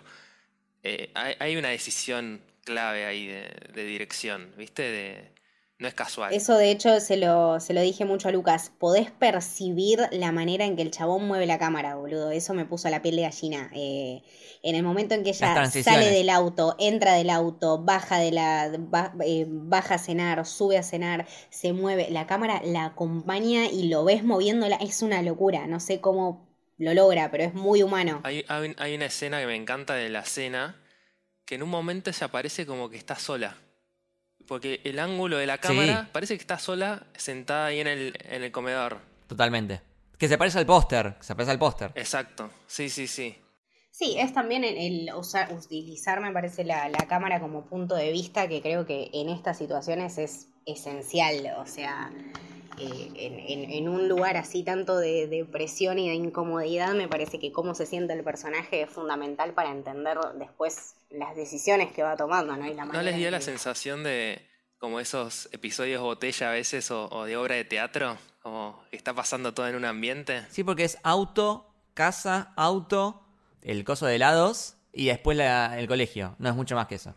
eh, hay, hay una decisión clave ahí de, de dirección, ¿viste? De, no es casual. Eso de hecho se lo, se lo dije mucho a Lucas. Podés percibir la manera en que el chabón mueve la cámara, boludo. Eso me puso la piel de gallina. Eh, en el momento en que ella sale del auto, entra del auto, baja de la. ba- eh, baja a cenar, sube a cenar, se mueve. La cámara la acompaña y lo ves moviéndola. Es una locura. No sé cómo lo logra, pero es muy humano. Hay, hay, hay una escena que me encanta de la cena, que en un momento ella parece como que está sola. Porque el ángulo de la cámara parece que está sola sentada ahí en el, en el comedor. Totalmente. Que se parece al póster, se parece al póster. Exacto, sí, sí, sí. Sí, es también el, el usar, utilizar, me parece, la, la cámara como punto de vista, que creo que en estas situaciones es esencial. O sea, eh, en, en- en un lugar así tanto de, de presión y de incomodidad, me parece que cómo se siente el personaje es fundamental para entender después las decisiones que va tomando, ¿no? Y la ¿No les dio la que- sensación de como esos episodios botella a veces o, o de obra de teatro? Como que está pasando todo en un ambiente. Sí, porque es auto, casa, auto, el coso de helados y después la- el colegio. No es mucho más que eso.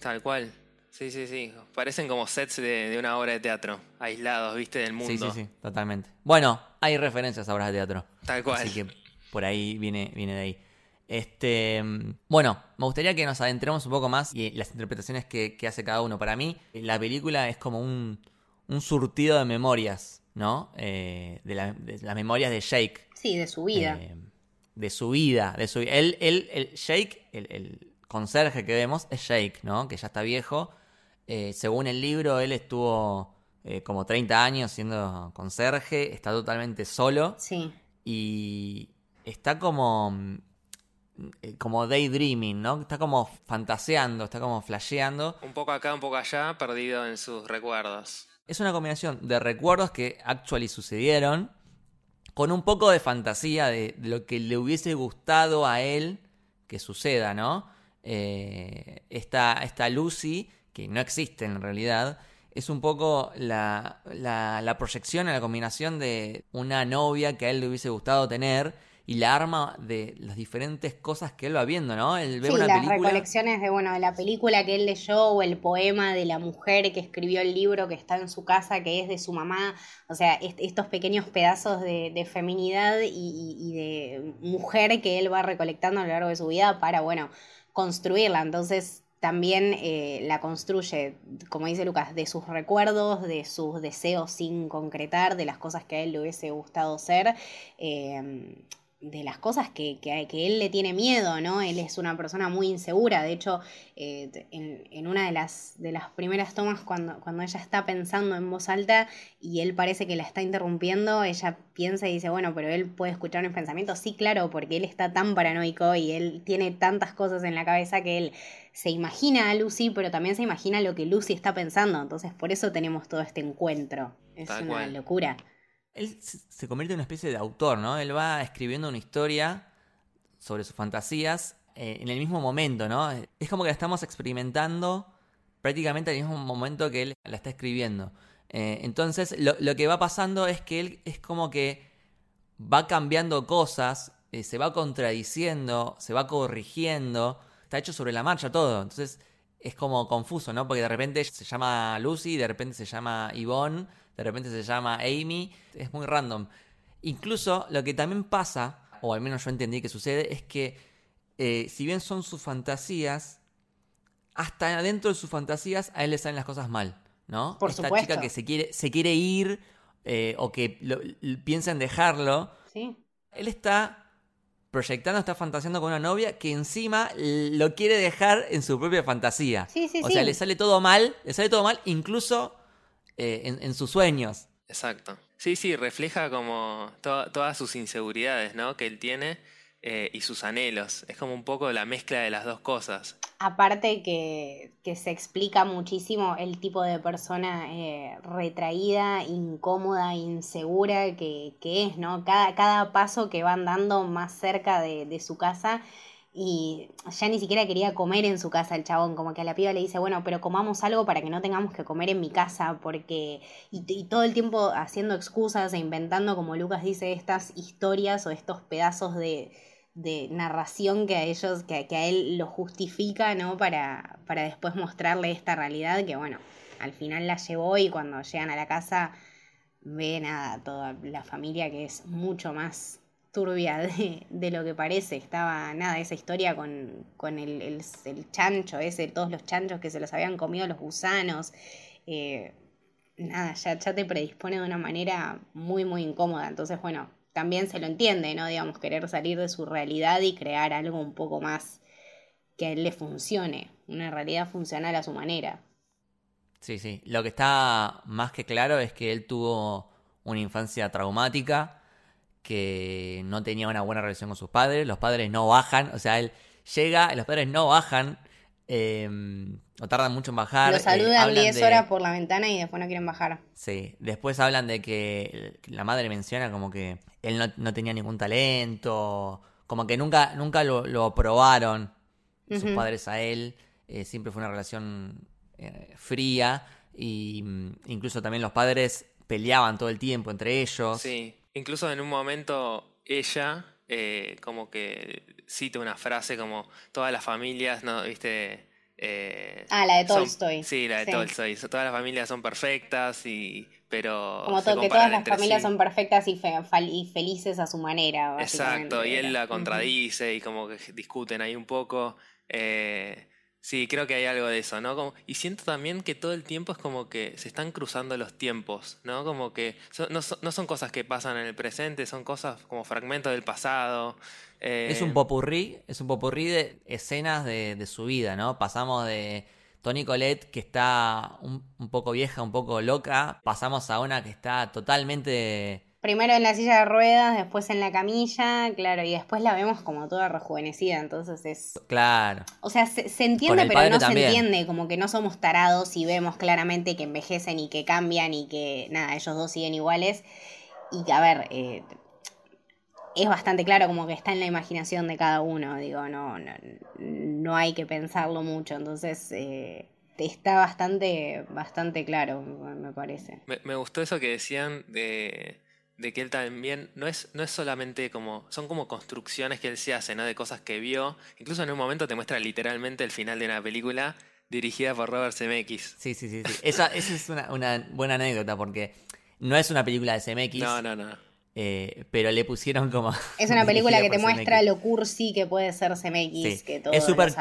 Tal cual. Sí, sí, sí. Parecen como sets de, de una obra de teatro. Aislados, viste, del mundo. Sí, sí, sí, totalmente. Bueno, hay referencias a obras de teatro. Tal cual. Así que por ahí viene, viene de ahí. Este, bueno, me gustaría que nos adentremos un poco más y las interpretaciones que, que hace cada uno. Para mí, la película es como un, un surtido de memorias, ¿no? Eh, de, la- de las memorias de Jake. Sí, de su vida. Eh, de su vida, de su él, él, el Jake, el, el conserje que vemos, es Jake, ¿no? Que ya está viejo. Eh, según el libro, él estuvo eh, como 30 años siendo conserje, está totalmente solo sí. y está como eh, como daydreaming, ¿no? Está como fantaseando, está como flasheando. Un poco acá, un poco allá, perdido en sus recuerdos. Es una combinación de recuerdos que actually sucedieron con un poco de fantasía de, lo que le hubiese gustado a él que suceda, ¿no? Eh, esta, esta Lucy, que no existe en realidad, es un poco la, la, la proyección, la combinación de una novia que a él le hubiese gustado tener y la arma de las diferentes cosas que él va viendo, ¿no? Él ve sí, una las película. recolecciones de, bueno, de la película que él leyó o el poema de la mujer que escribió el libro que está en su casa, que es de su mamá. O sea, est- estos pequeños pedazos de, de feminidad y, y- y de mujer que él va recolectando a lo largo de su vida para, bueno, construirla. Entonces, también eh, la construye, como dice Lucas, de sus recuerdos, de sus deseos sin concretar, de las cosas que a él le hubiese gustado ser. eh, de las cosas que, que, que él le tiene miedo, ¿no? Él es una persona muy insegura. De hecho, eh, en, en una de las, de las primeras tomas, cuando, cuando ella está pensando en voz alta y él parece que la está interrumpiendo, ella piensa y dice, bueno, pero él puede escuchar mis pensamientos. Sí, claro, porque él está tan paranoico y él tiene tantas cosas en la cabeza que él se imagina a Lucy, pero también se imagina lo que Lucy está pensando. Entonces, por eso tenemos todo este encuentro. Es Tal una cual. locura. Él se convierte en una especie de autor, ¿no? Él va escribiendo una historia sobre sus fantasías eh, en el mismo momento, ¿no? Es como que la estamos experimentando prácticamente al mismo momento que él la está escribiendo. Eh, entonces, lo, lo que va pasando es que él es como que va cambiando cosas, eh, se va contradiciendo, se va corrigiendo, está hecho sobre la marcha todo. Entonces, es como confuso, ¿no? Porque de repente se llama Lucy, de repente se llama Yvonne, de repente se llama Amy, es muy random. Incluso lo que también pasa, o al menos yo entendí que sucede, es que eh, si bien son sus fantasías, hasta dentro de sus fantasías a él le salen las cosas mal, ¿no? Por Esta supuesto. chica que se quiere, se quiere ir eh, o que lo- piensa en dejarlo, Sí. él está proyectando, está fantaseando con una novia que encima lo quiere dejar en su propia fantasía. Sí, sí, o sí. sea, le sale todo mal, le sale todo mal incluso eh, en, en sus sueños. Exacto. Sí, sí, refleja como to- todas sus inseguridades, ¿no? Que él tiene eh, y sus anhelos. Es como un poco la mezcla de las dos cosas. Aparte que, que se explica muchísimo el tipo de persona eh, retraída, incómoda, insegura que, que es, ¿no? Cada, cada paso que van dando más cerca de, de su casa y ya ni siquiera quería comer en su casa el chabón, como que a la piba le dice, bueno, pero comamos algo para que no tengamos que comer en mi casa, porque... Y, todo el tiempo haciendo excusas e inventando, como Lucas dice, estas historias o estos pedazos de, de narración que a ellos, que, que a él lo justifica, ¿no? Para, para después mostrarle esta realidad que, bueno, al final la llevó y cuando llegan a la casa ve nada, toda la familia que es mucho más turbia de, de lo que parece. Estaba, nada, esa historia con, con el, el, el chancho ese, todos los chanchos que se los habían comido los gusanos. eh, nada, ya, ya te predispone de una manera muy, muy incómoda. Entonces, bueno, también se lo entiende, ¿no? Digamos, querer salir de su realidad y crear algo un poco más que a él le funcione, una realidad funcional a su manera. Sí, sí. Lo que está más que claro es que él tuvo una infancia traumática, que no tenía una buena relación con sus padres, los padres no bajan, o sea, él llega, los padres no bajan, eh, o tardan mucho en bajar. Lo eh, saludan hablan 10 de- horas por la ventana y después no quieren bajar. Sí, después hablan de que la madre menciona como que él no, no tenía ningún talento, como que nunca, nunca lo, lo aprobaron sus padres a él, eh, siempre fue una relación eh, fría y mm, incluso también los padres peleaban todo el tiempo entre ellos. Sí. Incluso en un momento ella eh, como que cita una frase como todas las familias, ¿no? ¿Viste? Eh, Ah, la de son- Tolstoy. sí, la de Sí. Tolstoy. Todas las familias son perfectas y pero Como se que todas las familias sí. son perfectas y, fe- y felices a su manera. Exacto, y él la contradice y como que discuten ahí un poco. Eh, sí, creo que hay algo de eso, ¿no? Y siento también que todo el tiempo es como que se están cruzando los tiempos, ¿no? Como que son- no, no son cosas que pasan en el presente, son cosas como fragmentos del pasado. eh, Es un popurrí, es un popurrí de escenas de, de su vida, ¿no? Pasamos de Tony Colette, que está un, un poco vieja, un poco loca, pasamos a una que está totalmente... Primero en la silla de ruedas, después en la camilla, claro, y después la vemos como toda rejuvenecida, entonces es... Claro. O sea, se, se entiende, pero no también. se entiende, como que no somos tarados y vemos claramente que envejecen y que cambian y que, nada, ellos dos siguen iguales. Y que, a ver, eh, es bastante claro como que está en la imaginación de cada uno, digo, no, no, no hay que pensarlo mucho, entonces eh, está bastante, bastante claro, me parece. Me, me gustó eso que decían de, de que él también no es, no es solamente como, son como construcciones que él se hace, ¿no? De cosas que vio. Incluso en un momento te muestra literalmente el final de una película dirigida por Robert Zemeckis. Sí, sí, sí. sí. Esa, esa es una, una buena anécdota porque no es una película de Zemeckis. No, no, no. eh, pero le pusieron como. Es una película que te muestra Zemeckis. lo cursi que puede ser CMX, Sí. que todos Es súper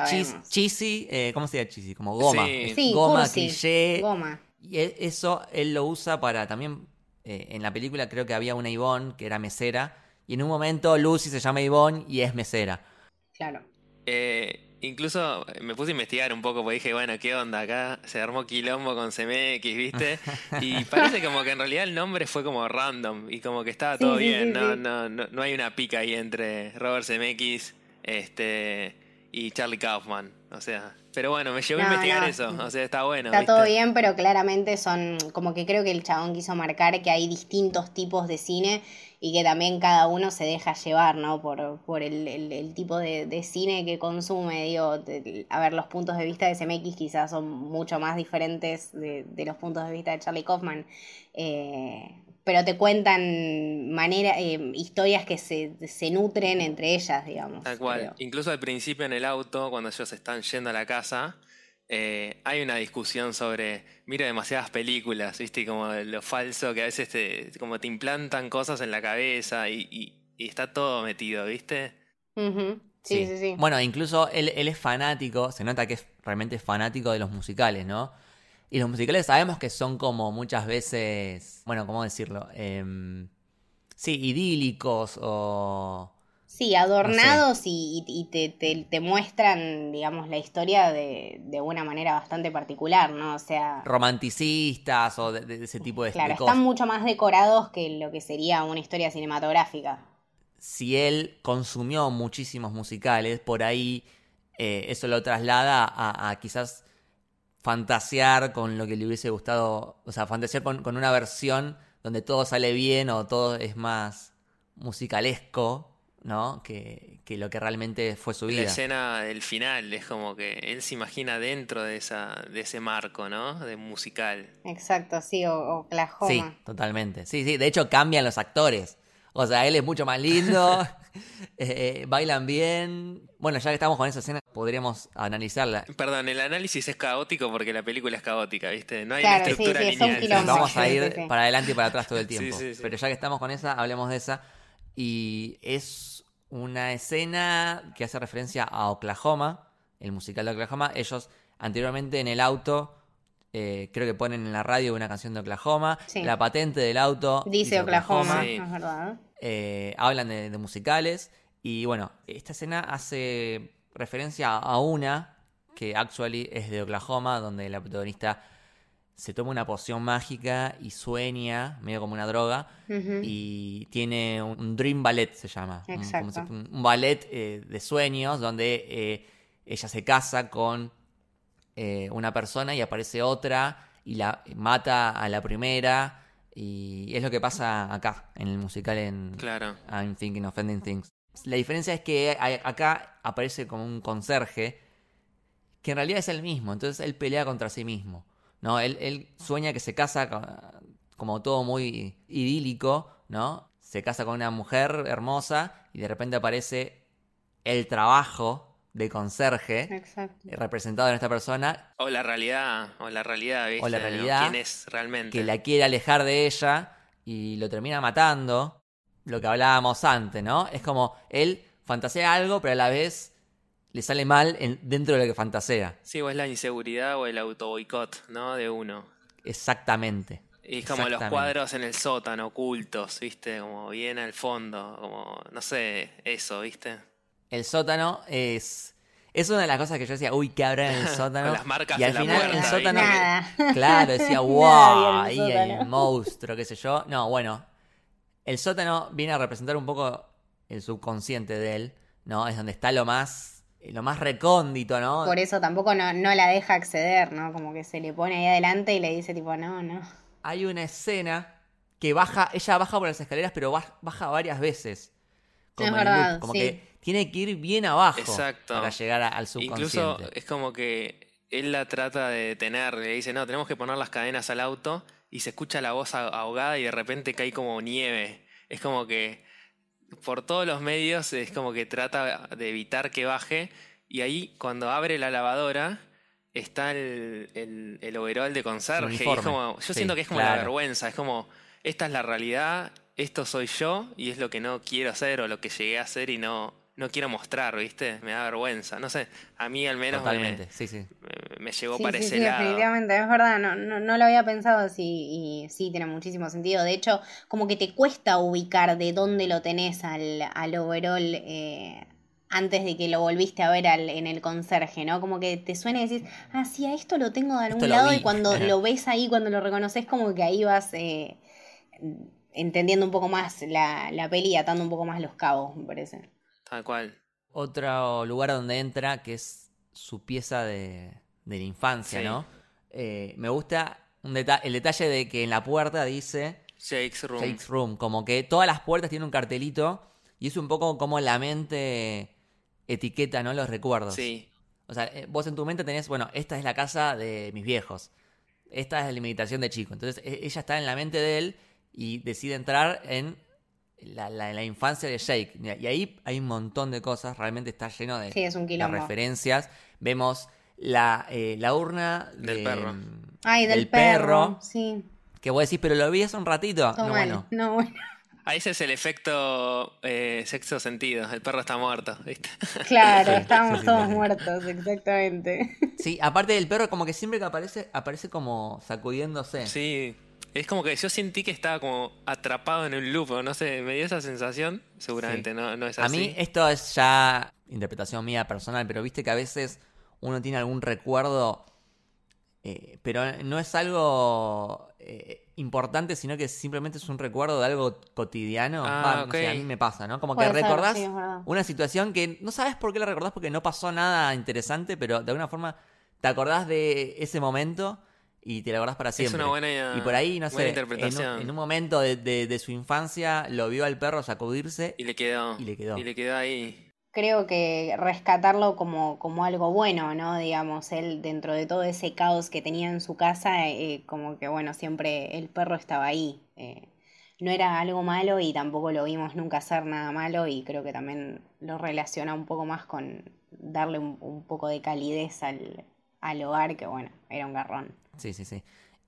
cheesy. eh, ¿Cómo se llama cheesy? Como goma. Sí. Sí, goma, cursi, cliché. Goma. Y e- eso él lo usa para también. Eh, en la película creo que había una Yvonne que era mesera. Y en un momento Lucy se llama Yvonne y es mesera. Claro. Eh, incluso me puse a investigar un poco porque dije, bueno, ¿qué onda? Acá se armó quilombo con CMX, ¿viste? Y parece como que en realidad el nombre fue como random y como que estaba todo sí, bien. sí, no, sí. No, no, no hay una pica ahí entre Robert CMX este, y Charlie Kaufman. O sea, pero bueno, me llevó a investigar no. eso. O sea, está bueno. Está todo bien, pero claramente son como que creo que el chabón quiso marcar que hay distintos tipos de cine y que también cada uno se deja llevar, ¿no? Por, por el, el- el tipo de, de cine que consume. Digo, de- a ver, los puntos de vista de CMX quizás son mucho más diferentes de, de los puntos de vista de Charlie Kaufman. Eh, pero te cuentan manera, eh, historias que se, se nutren entre ellas, digamos. Tal cual. creo. Incluso al principio en el auto, cuando ellos están yendo a la casa, eh, hay una discusión sobre, mira demasiadas películas, ¿viste? Y como lo falso que a veces te, como te implantan cosas en la cabeza y, y- y está todo metido, ¿viste? Ujú. Sí, sí, sí. Bueno, incluso él, él es fanático, se nota que es realmente fanático de los musicales, ¿no? Y los musicales sabemos que son como muchas veces, bueno, ¿cómo decirlo? Em, sí, idílicos o... Sí, adornados y, y- y te, te- te muestran, digamos, la historia de, de una manera bastante particular, ¿no? O sea, romanticistas o de, de ese tipo de, claro, están mucho más decorados que lo que sería una historia cinematográfica. Si él consumió muchísimos musicales, por ahí eh, eso lo traslada a, a quizás fantasear con lo que le hubiese gustado, o sea, fantasear con, con una versión donde todo sale bien o todo es más musicalesco, ¿no? Que, que lo que realmente fue su La vida. escena del final es como que él se imagina dentro de, esa, de ese marco, ¿no? De musical. Exacto, sí, o, o Oklahoma. Sí, totalmente. Sí, sí, de hecho cambian los actores. O sea, él es mucho más lindo, eh, bailan bien. Bueno, ya que estamos con esa escena, podríamos analizarla. Perdón, el análisis es caótico porque la película es caótica, ¿viste? No hay Claro, una sí, estructura sí, es un lineal. quilombo. Vamos a Sí, ir sí, sí. para adelante y para atrás todo el Sí, tiempo. sí, sí. Pero ya que estamos con esa, hablemos de esa. Y es una escena que hace referencia a Oklahoma, el musical de Oklahoma. Ellos anteriormente en el auto, eh, creo que ponen en la radio una canción de Oklahoma. Sí. La patente del auto. Dice Oklahoma, Sí. es verdad. eh, hablan de, de musicales y bueno, esta escena hace referencia a una que actually es de Oklahoma, donde la protagonista se toma una poción mágica y sueña, medio como una droga, y tiene un, un dream ballet, se llama. Un- como Exacto. si- un, un ballet eh, de sueños, donde eh, ella se casa con eh, una persona y aparece otra y la mata a la primera. Y es lo que pasa acá, en el musical en Claro. I'm Thinking of Ending Things. La diferencia es que acá aparece como un conserje que en realidad es el mismo, entonces él pelea contra sí mismo. ¿no? Él, él sueña que se casa co- como todo muy idílico, ¿no? Se casa con una mujer hermosa y de repente aparece el trabajo de conserje Exacto. representado en esta persona O la realidad, o la realidad, ¿viste? O la realidad ¿Quién es realmente? que la quiere alejar de ella y lo termina matando. Lo que hablábamos antes, ¿no? Es como él fantasea algo, pero a la vez le sale mal en- dentro de lo que fantasea. Sí, o es la inseguridad o el autoboicot, ¿no? De uno. Exactamente. Y es como los cuadros en el sótano, ocultos, ¿viste? Como bien al fondo, como, no sé, eso, ¿viste? El sótano es. Es una de las cosas que yo decía, uy, ¿qué habrá en el sótano? Con las marcas y al en la final el sótano. Nada. Claro, decía, wow, ahí el hay sótano. el monstruo, qué sé yo. No, bueno. El sótano viene a representar un poco el subconsciente de él, ¿no? Es donde está lo más. Lo más recóndito, ¿no? Por eso tampoco no, no la deja acceder, ¿no? Como que se le pone ahí adelante y le dice tipo, no, no. hay una escena que baja, ella baja por las escaleras, pero baj- baja varias veces. Como Es verdad, loop, como sí. que tiene que ir bien abajo Exacto. para llegar a- al Incluso subconsciente. es como que él la trata de detener, le dice, no, tenemos que poner las cadenas al auto y se escucha la voz ahogada y de repente cae como nieve. es como que por todos los medios es como que trata de evitar que baje. Y ahí cuando abre la lavadora está el, el, el overall de conserje. Y es como, yo Sí, siento que es como claro. la vergüenza, es como, esta es la realidad, esto soy yo y es lo que no quiero hacer o lo que llegué a hacer y no, no quiero mostrar, ¿viste? Me da vergüenza. No sé, a mí al menos me, Totalmente, sí, sí. me- me llegó Sí, para sí, ese sí, lado. definitivamente, es verdad, no, no, no lo había pensado así y sí, tiene muchísimo sentido. De hecho, como que te cuesta ubicar de dónde lo tenés al, al overall eh, antes de que lo volviste a ver al- en el conserje, ¿no? Como que te suena y decís, ah, sí, a esto lo tengo de algún Esto lado y cuando lo ves ahí, cuando lo reconoces, como que ahí vas eh, entendiendo un poco más la, la peli y atando un poco más los cabos, me parece. Tal cual. Otro lugar donde entra, que es su pieza de, de la infancia, Sí. ¿no? Eh, me gusta un deta- el detalle de que en la puerta dice Jake's Room. Jake's Room, como que todas las puertas tienen un cartelito y es un poco como la mente etiqueta, ¿no? Los recuerdos. Sí, O sea, eh, vos en tu mente tenés, bueno, esta es la casa de mis viejos. Esta es la meditación de chico. Entonces e- ella está en la mente de él y decide entrar en la, la- la infancia de Jake. Y ahí hay un montón de cosas. Realmente está lleno de, Sí, es un de referencias. Vemos la, eh, la urna Del de- perro. Ay, del, perro. Sí, Que vos decís, pero lo vi hace un ratito. no, bueno. No, bueno. Ahí ese es el efecto eh, sexto sentido. El perro está muerto, ¿viste? Claro, Sí, estábamos sí, sí, todos sí. muertos, exactamente. Sí, aparte del perro, como que siempre que aparece, aparece como sacudiéndose. Sí. Es como que yo sentí que estaba como atrapado en un loop, o no sé, me dio esa sensación. Seguramente no, no es A así. mí esto es ya interpretación mía personal, pero viste que a veces uno tiene algún recuerdo, eh, pero no es algo eh, importante, sino que simplemente es un recuerdo de algo cotidiano. Ah, no sé, a mí me pasa, ¿no? Como Puede que ser, recordás sí, una situación que no sabes por qué la recordás porque no pasó nada interesante, pero de alguna forma te acordás de ese momento y te lo acordás para siempre. una buena- y por ahí, no sé, interpretación. En, un, en un momento de, de- de su infancia lo vio al perro sacudirse Y le quedó. Y le quedó. Y le quedó ahí. Creo que rescatarlo como, como algo bueno, ¿no? Digamos, él dentro de todo ese caos que tenía en su casa, eh, como que bueno, siempre el perro estaba ahí. eh, no era algo malo y tampoco lo vimos nunca hacer nada malo y creo que también lo relaciona un poco más con darle un, un poco de calidez al, al hogar, que bueno, era un garrón. Sí, sí, sí.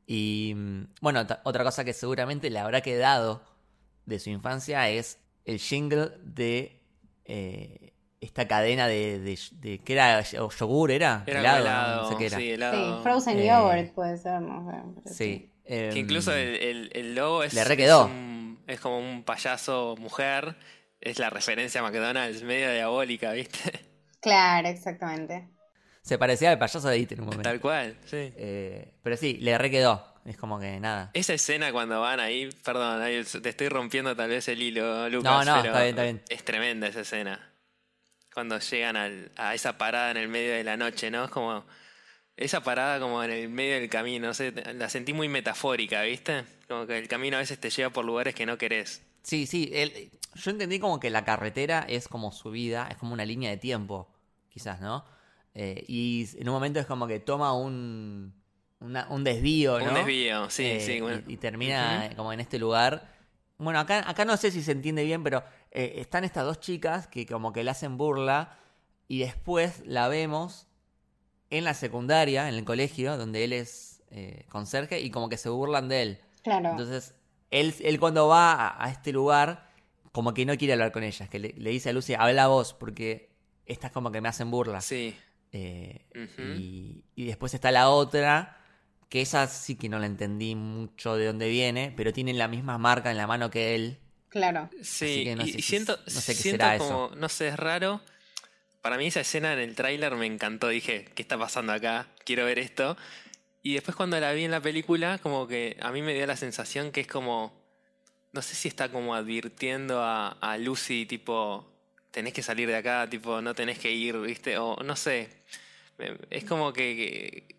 Y mm, bueno, otra cosa que seguramente le habrá quedado de su infancia es el jingle de eh, esta cadena de, de, de- ¿qué era? ¿O yogur era? Era helado, como ¿no? helado. No sé qué era. Sí, helado. Sí, Frozen Eh, Yogurt puede ser, no sé. Sí. em, Que incluso el, el- el logo es, Le re quedó. es, un- es como un payaso mujer. Es la referencia a McDonald's, medio diabólica, ¿viste? Claro, exactamente. Se parecía al payaso de It en un momento. Tal cual, sí. Eh, pero sí, le re quedó. Es como que nada. Esa escena cuando van ahí, perdón, ahí te estoy rompiendo tal vez el hilo, Lucas. No, no, pero está bien, está bien. Es tremenda esa escena. Cuando llegan al- a esa parada en el medio de la noche, ¿no? Es como. Esa parada como en el medio del camino, no sé, la sentí muy metafórica, ¿viste? Como que el camino a veces te lleva por lugares que no querés. Sí, sí. yo entendí como que la carretera es como su vida, es como una línea de tiempo, quizás, ¿no? Eh, y en un momento es como que toma un, una- un desvío, ¿no? Un desvío, sí, Eh, sí. y- bueno. y, termina Ujú. como en este lugar. Bueno, acá, acá no sé si se entiende bien, pero eh, están estas dos chicas que como que le hacen burla y después la vemos en la secundaria, en el colegio, donde él es eh, conserje y como que se burlan de él. Claro. Entonces, él, él cuando va a, a este lugar, como que no quiere hablar con ellas, que le, le dice a Lucy, habla vos, porque estas como que me hacen burla. Sí. Eh, y, y después está la otra, que esa sí que no la entendí mucho de dónde viene, pero tiene la misma marca en la mano que él. Claro. Sí, que no y, sé y siento, no sé qué siento será como, no sé, es raro. Para mí esa escena en el tráiler me encantó, dije, ¿qué está pasando acá? Quiero ver esto. Y después cuando la vi en la película, como que a mí me dio la sensación que es como, no sé si está como advirtiendo a, a Lucy, tipo, tenés que salir de acá, tipo, no tenés que ir, ¿viste? O no sé, Me- es como que, que-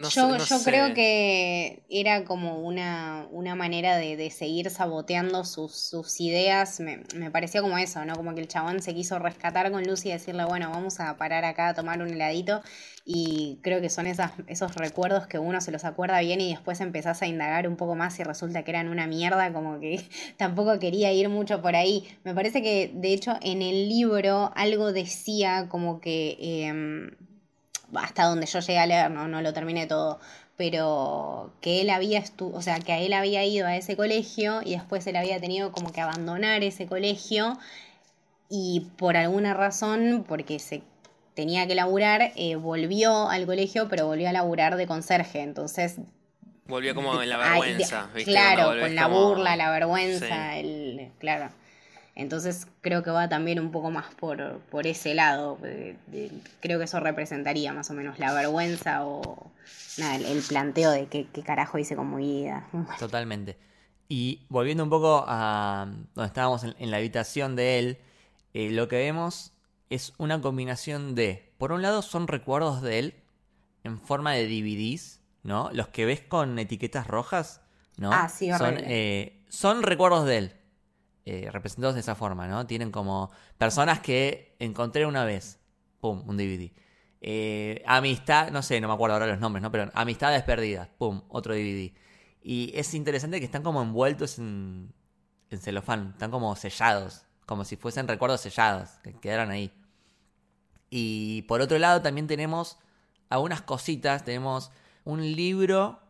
No sé- yo no yo sé. creo que era como una, una manera de, de seguir saboteando sus, sus ideas. Me, me parecía como eso, ¿no? Como que el chabón se quiso rescatar con Lucy y decirle, bueno, vamos a parar acá a tomar un heladito. Y creo que son esas, esos recuerdos que uno se los acuerda bien y después empezás a indagar un poco más y resulta que eran una mierda, como que tampoco quería ir mucho por ahí. Me parece que, de hecho, en el libro algo decía como que... em, hasta donde yo llegué a leer, no, no lo terminé todo, pero que él había estu o sea, que a él había ido a ese colegio y después él había tenido como que abandonar ese colegio y por alguna razón, porque se tenía que laburar, eh, volvió al colegio, pero volvió a laburar de conserje, entonces... Volvió como en la ay, vergüenza, de- ¿viste? Claro, con la como- burla, la vergüenza, Sí. el, claro. Entonces creo que va también un poco más por, por ese lado. creo que eso representaría más o menos la vergüenza o nada, el, el planteo de qué, qué carajo hice con mi vida. Totalmente. Y volviendo un poco a donde estábamos en, en la habitación de él, eh, lo que vemos es una combinación de, por un lado son recuerdos de él en forma de DVDs, ¿no? Los que ves con etiquetas rojas, ¿no? Ah, sí, son, eh, son recuerdos de él, eh, representados de esa forma, ¿no? Tienen como personas que encontré una vez, pum, un DVD. Eh, amistad, no sé, no me acuerdo ahora los nombres, ¿no? Pero amistades perdidas, pum, otro DVD. Y es interesante que están como envueltos en, en celofán, están como sellados, como si fuesen recuerdos sellados, que quedaron ahí. Y por otro lado también tenemos algunas cositas, tenemos un libro,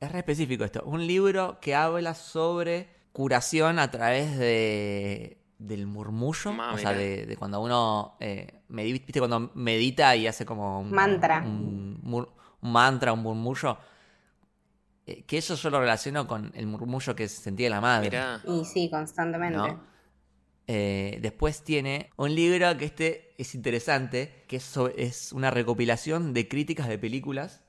es re específico esto, un libro que habla sobre curación a través de del murmullo, Ah, o sea, de, de cuando uno, eh, medi- viste, cuando medita y hace como un Mantra. un, mantra, un murmullo, eh, que eso yo lo relaciono con el murmullo que sentía la madre. Mirá, Y sí, constantemente. ¿no? Eh, después tiene un libro que este es interesante, que es, es una recopilación de críticas de películas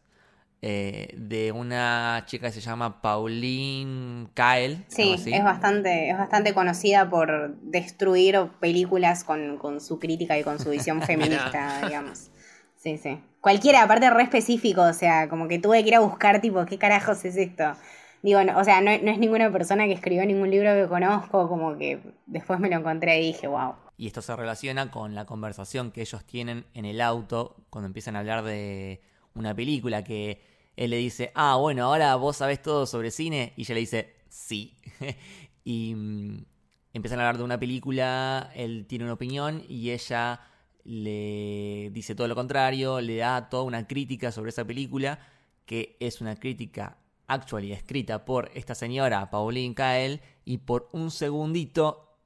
eh, de una chica que se llama Pauline Kael. Sí, es bastante, es bastante conocida por destruir películas con, con su crítica y con su visión feminista, digamos. Sí, sí. Cualquiera, aparte re específico, o sea, como que tuve que ir a buscar, tipo, ¿qué carajos es esto? Digo, no, o sea, no, no es ninguna persona que escribió ningún libro que conozco, como que después me lo encontré y dije, wow. Y esto se relaciona con la conversación que ellos tienen en el auto cuando empiezan a hablar de una película que él le dice, ah, bueno, ahora vos sabés todo sobre cine. Y ella le dice, sí. y mm, empiezan a hablar de una película, él tiene una opinión y ella le dice todo lo contrario, le da toda una crítica sobre esa película, que es una crítica actual y escrita por esta señora, Pauline Kael, y por un segundito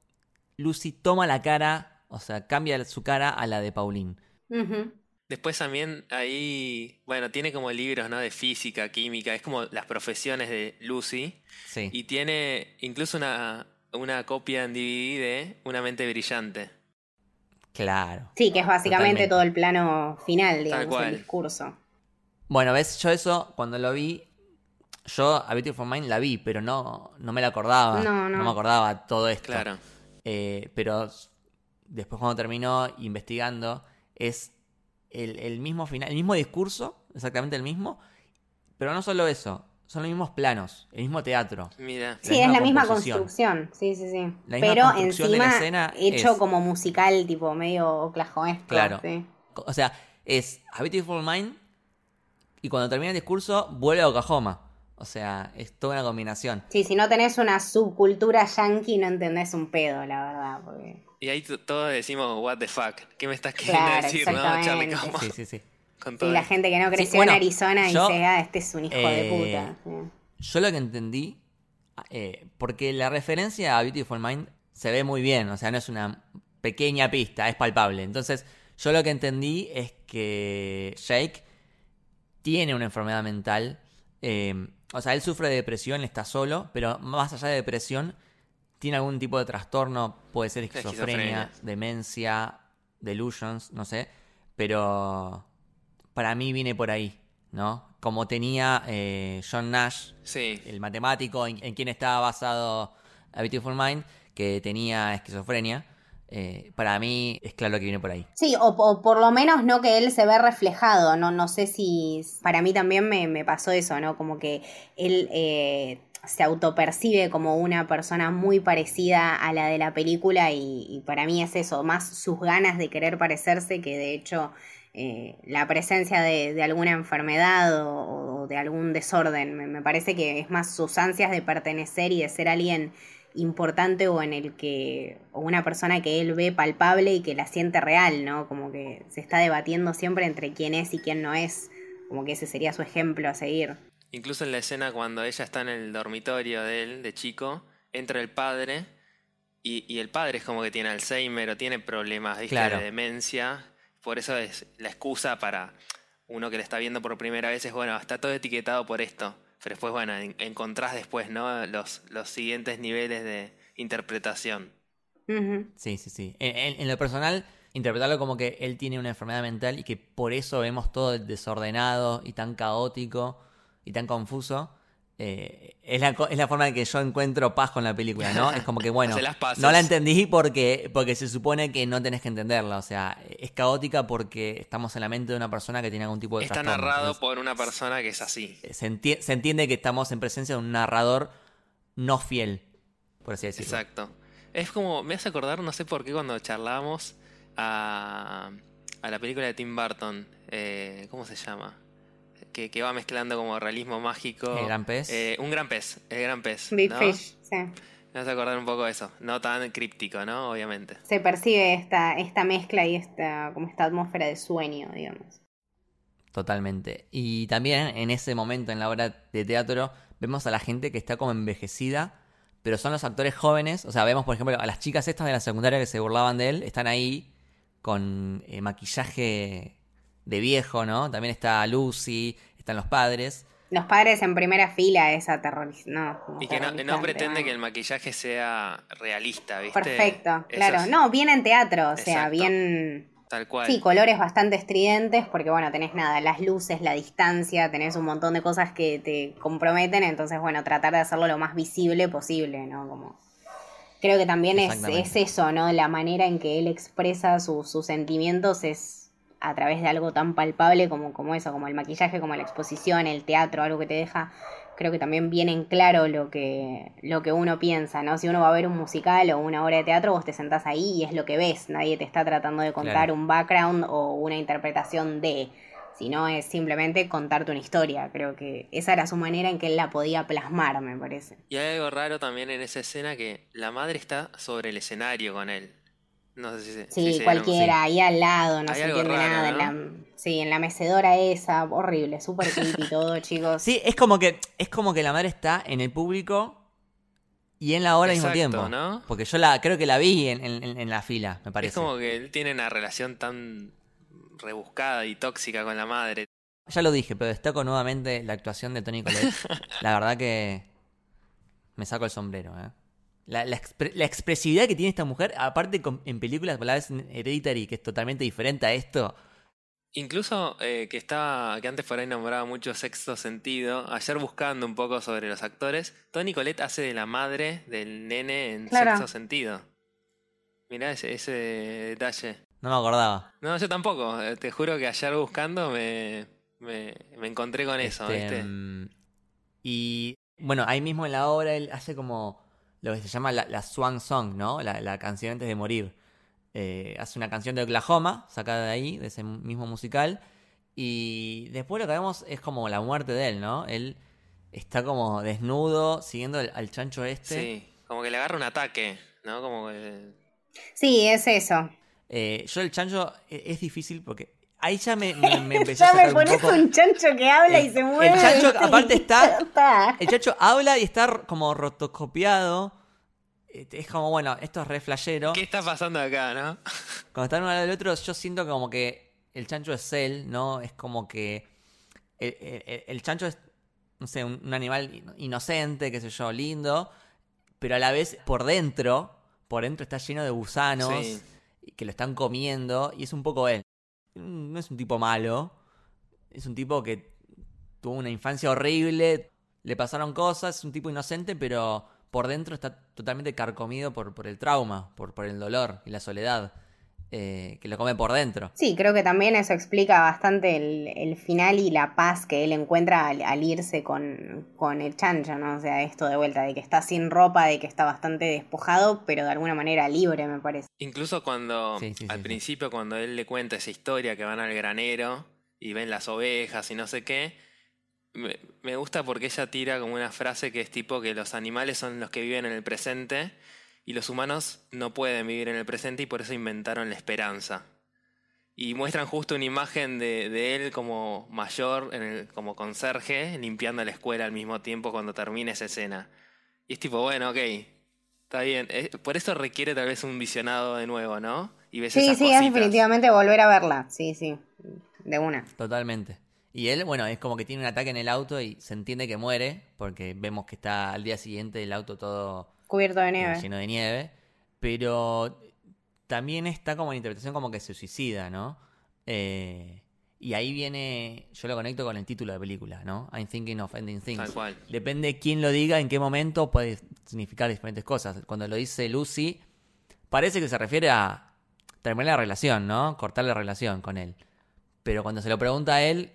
Lucy toma la cara, o sea, cambia su cara a la de Pauline. Después también ahí, bueno, tiene como libros, ¿no? De física, química, es como las profesiones de Lucy. Sí. Y tiene incluso una, una copia en DVD de Una mente brillante. Claro. Sí, que es básicamente Totalmente. todo el plano final, digamos, cual. el discurso. Bueno, ves, yo eso cuando lo vi, yo a Beautiful Mind la vi, pero no, no me la acordaba. No, no. me acordaba todo esto. Claro. Eh, pero después cuando terminó investigando, es el, el mismo final, el mismo discurso, exactamente el mismo, pero no solo eso, son los mismos planos, el mismo teatro. Mira. Sí, misma es la misma construcción, sí, sí, sí. La misma Pero construcción de la encima escena hecho es- como musical, tipo medio oklahomesco. Claro. sí. O sea, es A Beautiful Mind y cuando termina el discurso vuelve a Oklahoma. O sea, es toda una combinación. Sí, si no tenés una subcultura yankee, no entendés un pedo, la verdad. Porque... Y ahí todos decimos, what the fuck. ¿Qué me estás queriendo Claro, decir, no, Charlie? Sí, sí, sí. Con todo la esto. gente que no creció bueno, en Arizona yo, dice, ah, este es un hijo de eh, puta. Yo lo que entendí, eh, porque la referencia a Beautiful Mind se ve muy bien, o sea, no es una pequeña pista, es palpable. Entonces, yo lo que entendí es que Jake tiene una enfermedad mental. eh, o sea, él sufre de depresión, está solo, pero más allá de depresión, tiene algún tipo de trastorno, puede ser esquizofrenia, Esquizofrenia. demencia, delusions, no sé, pero para mí viene por ahí, ¿no? Como tenía eh, John Nash, Sí, el matemático en, en quien estaba basado A Beautiful Mind, que tenía esquizofrenia, eh, para mí es claro que viene por ahí. Sí, o, o por lo menos no que él se ve reflejado, no, no sé si para mí también me, me pasó eso, ¿no? Como que él eh, se autopercibe como una persona muy parecida a la de la película y, para mí es eso, más sus ganas de querer parecerse que de hecho eh, la presencia de, alguna enfermedad o, o de algún desorden. Me, me parece que es más sus ansias de pertenecer y de ser alguien importante o en el que o una persona que él ve palpable y que la siente real, ¿no? Como que se está debatiendo siempre entre quién es y quién no es, como que ese sería su ejemplo a seguir. Incluso en la escena cuando ella está en el dormitorio de él, de chico, entra el padre y, y el padre es como que tiene Alzheimer o tiene problemas ¿viste? Claro. de demencia. Por eso es la excusa para uno que le está viendo por primera vez es, bueno, está todo etiquetado por esto. Pero después, bueno, en- encontrás después, ¿no? Los, los siguientes niveles de interpretación. Sí, sí, sí. En, en- en lo personal, interpretarlo como que él tiene una enfermedad mental y que por eso vemos todo desordenado y tan caótico y tan confuso. eh, es, la, es la forma en que yo encuentro paz con la película, ¿no? Es como que, bueno, no la entendí porque, porque se supone que no tenés que entenderla. O sea, es caótica porque estamos en la mente de una persona que tiene algún tipo de Está trastorno. narrado Entonces, por una persona que es así. se, enti- se entiende que estamos en presencia de un narrador no fiel, por así decirlo. Exacto. Es como, me hace acordar, no sé por qué, cuando charlábamos a, a la película de Tim Burton. eh, ¿Cómo se llama? Que, que va mezclando como realismo mágico. El gran pez. Eh, un gran pez, el gran pez. Big ¿no? Fish, sí. Me hace acordar un poco de eso. No tan críptico, ¿no? Obviamente. Se percibe esta, esta mezcla y esta, como esta atmósfera de sueño, digamos. Totalmente. Y también en ese momento en la obra de teatro vemos a la gente que está como envejecida, pero son los actores jóvenes. O sea, vemos por ejemplo a las chicas estas de la secundaria que se burlaban de él, están ahí con eh, maquillaje de viejo, ¿no? También está Lucy, están los padres. Los padres en primera fila es aterrorizante. No, Y que no, pretende ¿no? que el maquillaje sea realista, ¿viste? Perfecto, claro. es No, bien en teatro, o sea, Exacto. bien... Tal cual. Sí, colores bastante estridentes, porque bueno, tenés nada, las luces, la distancia, tenés un montón de cosas que te comprometen, entonces bueno, tratar de hacerlo lo más visible posible, ¿no? Como... Creo que también es, es eso, ¿no? La manera en que él expresa su- sus sentimientos es a través de algo tan palpable como, como eso, como el maquillaje, como la exposición, el teatro, algo que te deja, creo que también bien en claro lo que, lo que uno piensa, ¿no? Si uno va a ver un musical o una obra de teatro, vos te sentás ahí y es lo que ves, nadie te está tratando de contar Claro. un background o una interpretación de, sino es simplemente contarte una historia, creo que esa era su manera en que él la podía plasmar, me parece. Y hay algo raro también en esa escena que la madre está sobre el escenario con él. No sé si se. Sí, si se- cualquiera, ahí al lado, no Hay se entiende raro, nada. en ¿no? la, sí, en la mecedora esa, horrible, súper creepy todo, chicos. Sí, es como que es como que la madre está en el público y en la obra al mismo tiempo. ¿no? Porque yo la creo que la vi en, en- en la fila, me parece. Es como que él tiene una relación tan rebuscada y tóxica con la madre. Ya lo dije, pero destaco nuevamente la actuación de Tony Collette. la verdad que me saco el sombrero. ¿eh? La, la expre- la expresividad que tiene esta mujer, aparte con- en películas, por la vez en Hereditary, que es totalmente diferente a esto. Incluso eh, que estaba, que antes por ahí nombraba mucho sexto sentido, ayer buscando un poco sobre los actores, Tony Colette hace de la madre del nene en Claro. sexto sentido. Mirá ese, ese detalle. No me acordaba. No, yo tampoco. eh, Te juro que ayer buscando me, me, me encontré con eso, Este, ¿viste? mm, Y bueno, ahí mismo en la obra él hace como lo que se llama la, la Swan Song, ¿no? La, la canción antes de morir. Eh, hace una canción de Oklahoma, sacada de ahí, de ese mismo musical. Y después lo que vemos es como la muerte de él, ¿no? Él está como desnudo, siguiendo al, al chancho este. Sí, como que le agarra un ataque, ¿no? Como que... Sí, es eso. Eh, yo el chancho e- es, difícil porque ahí ya me, me, me empezó a Ya me sacar un pones poco... un chancho que habla y El- se el mueve. chancho, ¿viste? aparte, está-. El chacho habla y está como rotoscopiado. Este, Es como, bueno, esto es re flashero. ¿Qué está pasando acá, no? Cuando están uno al lado del otro, yo siento como que el chancho es él, ¿no? Es como que el, el- el chancho es, no sé, un, un animal in- inocente, qué sé yo, lindo, pero a la vez por dentro, por dentro está lleno de gusanos Sí. que lo están comiendo y es un poco él. No es un tipo malo, es un tipo que tuvo una infancia horrible, le pasaron cosas, es un tipo inocente, pero por dentro está totalmente carcomido por, por el trauma, por, por el dolor y la soledad. Eh, que lo come por dentro. Sí, creo que también eso explica bastante el, final y la paz que él encuentra al, irse con, con, el chancho, ¿no? O sea, esto de vuelta, de que está sin ropa, de que está bastante despojado, pero de alguna manera libre, me parece. Incluso cuando, al principio, cuando él le cuenta esa historia que van al granero y ven las ovejas y no sé qué, me, me gusta porque ella tira como una frase que es tipo que los animales son los que viven en el presente y los humanos no pueden vivir en el presente y por eso inventaron la esperanza. Y muestran justo una imagen de, él como mayor, en el, como conserje, limpiando la escuela al mismo tiempo cuando termina esa escena. Y es tipo, bueno, ok, está bien. Eh, por eso requiere tal vez un visionado de nuevo, ¿no? Y ves sí, sí, es definitivamente volver a verla. Sí, sí, de una. Totalmente. Y él, bueno, es como que tiene un ataque en el auto y se entiende que muere, porque vemos que está al día siguiente el auto todo Cubierto de nieve. Lleno de nieve. Pero también está como la interpretación como que se suicida, ¿no? Eh, y ahí viene, yo lo conecto con el título de película, ¿no? I'm thinking of ending things. Tal cual. Depende quién lo diga, en qué momento puede significar diferentes cosas. Cuando lo dice Lucy, parece que se refiere a terminar la relación, ¿no? Cortar la relación con él. Pero cuando se lo pregunta a él,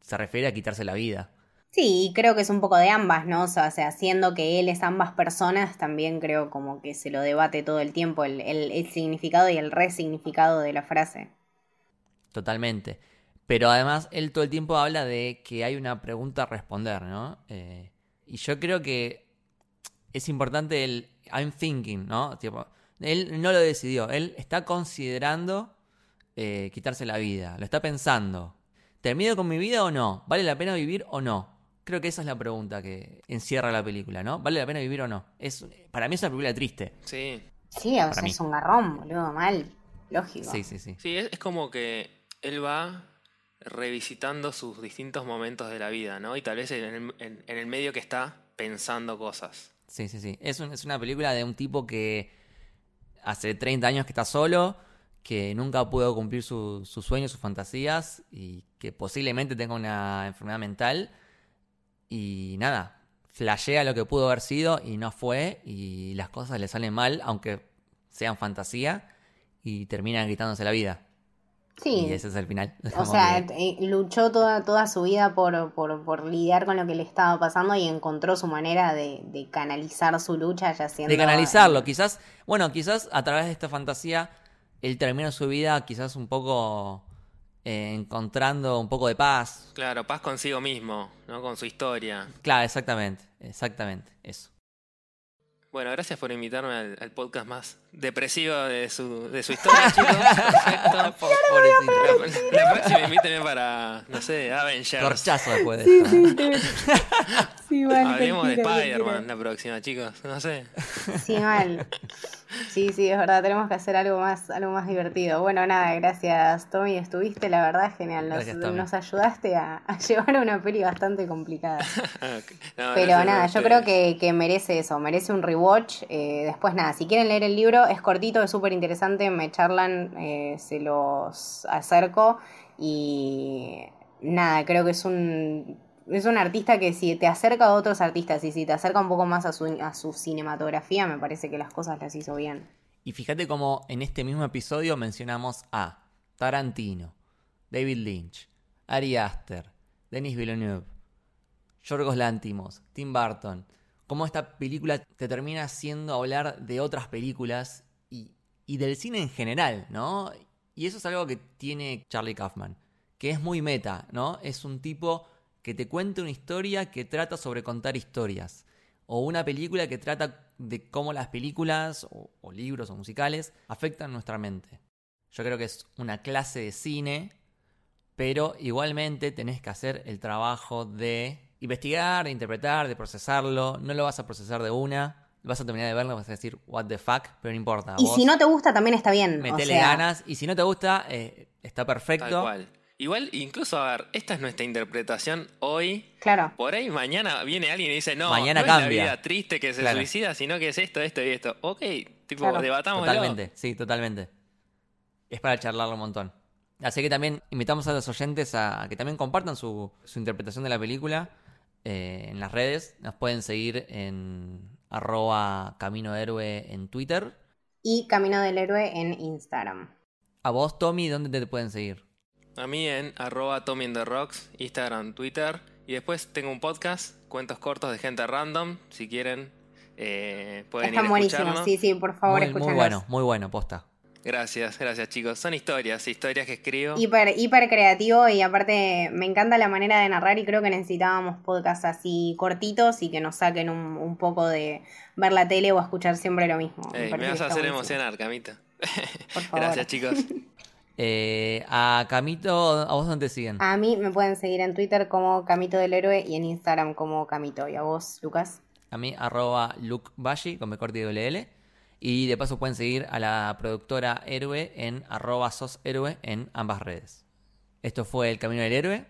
se refiere a quitarse la vida. Sí, creo que es un poco de ambas, ¿no? O sea, haciendo que él es ambas personas, también creo como que se lo debate todo el tiempo, el, significado y el resignificado de la frase. Totalmente. Pero además, él todo el tiempo habla de que hay una pregunta a responder, ¿no? Eh, y yo creo que es importante el I'm thinking, ¿no? él no lo decidió, él está considerando eh, quitarse la vida, lo está pensando. ¿Termino con mi vida o no? ¿Vale la pena vivir o no? Creo que esa es la pregunta que encierra la película, ¿no? ¿Vale la pena vivir o no? Es, para mí es una película triste. Sí. Sí, o sea, es un garrón, boludo, mal. Lógico. Sí, sí, sí. Sí, es, como que él va revisitando sus distintos momentos de la vida, ¿no? Y tal vez en el, medio que está pensando cosas. Sí, sí, sí. Es, es una película de un tipo que hace 30 años que está solo, que nunca pudo cumplir sus sueños, sus fantasías y que posiblemente tenga una enfermedad mental y nada, flashea lo que pudo haber sido y no fue y las cosas le salen mal, aunque sean fantasía, y termina gritándose la vida. Sí. Y ese es el final. O sea, eh, luchó toda, toda su vida por, por, lidiar con lo que le estaba pasando y encontró su manera de, de canalizar su lucha ya siendo... De canalizarlo, quizás, bueno, quizás a través de esta fantasía él termina su vida quizás un poco eh, encontrando un poco de paz. Claro, paz consigo mismo, ¿no? Con su historia. Claro, exactamente, exactamente, eso. Bueno, gracias por invitarme al, podcast más depresivo de su, de su historia, chicos. Perfecto. la, la, próxima invíteme para, no sé, Avengers. Corchazo después de esto. Sí, sí, Hablemos de Spider-Man la próxima, chicos. No sé. Sí, mal. Sí, sí, es verdad, tenemos que hacer algo más, algo más divertido. Bueno, nada, gracias Tommy, estuviste, la verdad, genial. Nos, ayudaste a, llevar a una peli bastante complicada. Pero nada, yo creo que, merece eso, merece un rewatch. Eh, después nada, si quieren leer el libro, es cortito, es súper interesante, me charlan, eh, se los acerco y nada, creo que es un es un artista que si te acerca a otros artistas y si te acerca un poco más a su, a su cinematografía, me parece que las cosas las hizo bien. Y fíjate cómo en este mismo episodio mencionamos a Tarantino, David Lynch, Ari Aster, Denis Villeneuve, Yorgos Lantimos, Tim Burton. Cómo esta película te termina haciendo hablar de otras películas y, y del cine en general, ¿no? Y eso es algo que tiene Charlie Kaufman, que es muy meta, ¿no? Es un tipo que te cuente una historia que trata sobre contar historias. O una película que trata de cómo las películas, o, libros o musicales, afectan nuestra mente. Yo creo que es una clase de cine, pero igualmente tenés que hacer el trabajo de investigar, de interpretar, de procesarlo. No lo vas a procesar de una. Vas a terminar de verlo, vas a decir, what the fuck, pero no importa. Y si no te gusta, también está bien. Metele ganas. Y si no te gusta, eh, está perfecto. Igual, incluso, a ver, esta es nuestra interpretación hoy. Claro. Por ahí mañana viene alguien y dice, no, mañana no cambia. es la vida triste que se suicida, sino que es esto, esto y esto. Ok, tipo, debatamos. Totalmente, sí, totalmente. Es para charlarlo un montón. Así que también invitamos a los oyentes a, que también compartan su, interpretación de la película eh, en las redes. Nos pueden seguir en arroba Camino Héroe en Twitter. Y Camino del Héroe en Instagram. A vos, Tommy, ¿dónde te pueden seguir? A mí en arroba Tommy in the Rocks, Instagram, Twitter. Y después tengo un podcast, cuentos cortos de gente random. Si quieren, eh, pueden Están ir a buenísimos, sí, sí, por favor, muy, muy bueno, muy bueno, posta. Gracias, gracias chicos. Son historias, historias que escribo. Hiper, hiper creativo y aparte me encanta la manera de narrar y creo que necesitábamos podcasts así cortitos y que nos saquen un, un poco de ver la tele o escuchar siempre lo mismo. Ey, me vas a hacer buenísimo. emocionar, Camita. Por favor. Gracias chicos. Eh, a Camito, ¿a vos dónde siguen? A mí me pueden seguir en Twitter como Camito del Héroe y en Instagram como Camito. ¿Y a vos, Lucas? A mí, arroba Luke Bashi, con B corta y doble L. Y de paso pueden seguir a la productora Héroe en arroba sos héroe en ambas redes. Esto fue El Camino del Héroe.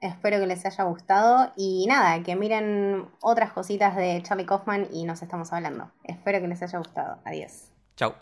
Espero que les haya gustado y nada, que miren otras cositas de Charlie Kaufman y nos estamos hablando. Espero que les haya gustado. Adiós. Chau.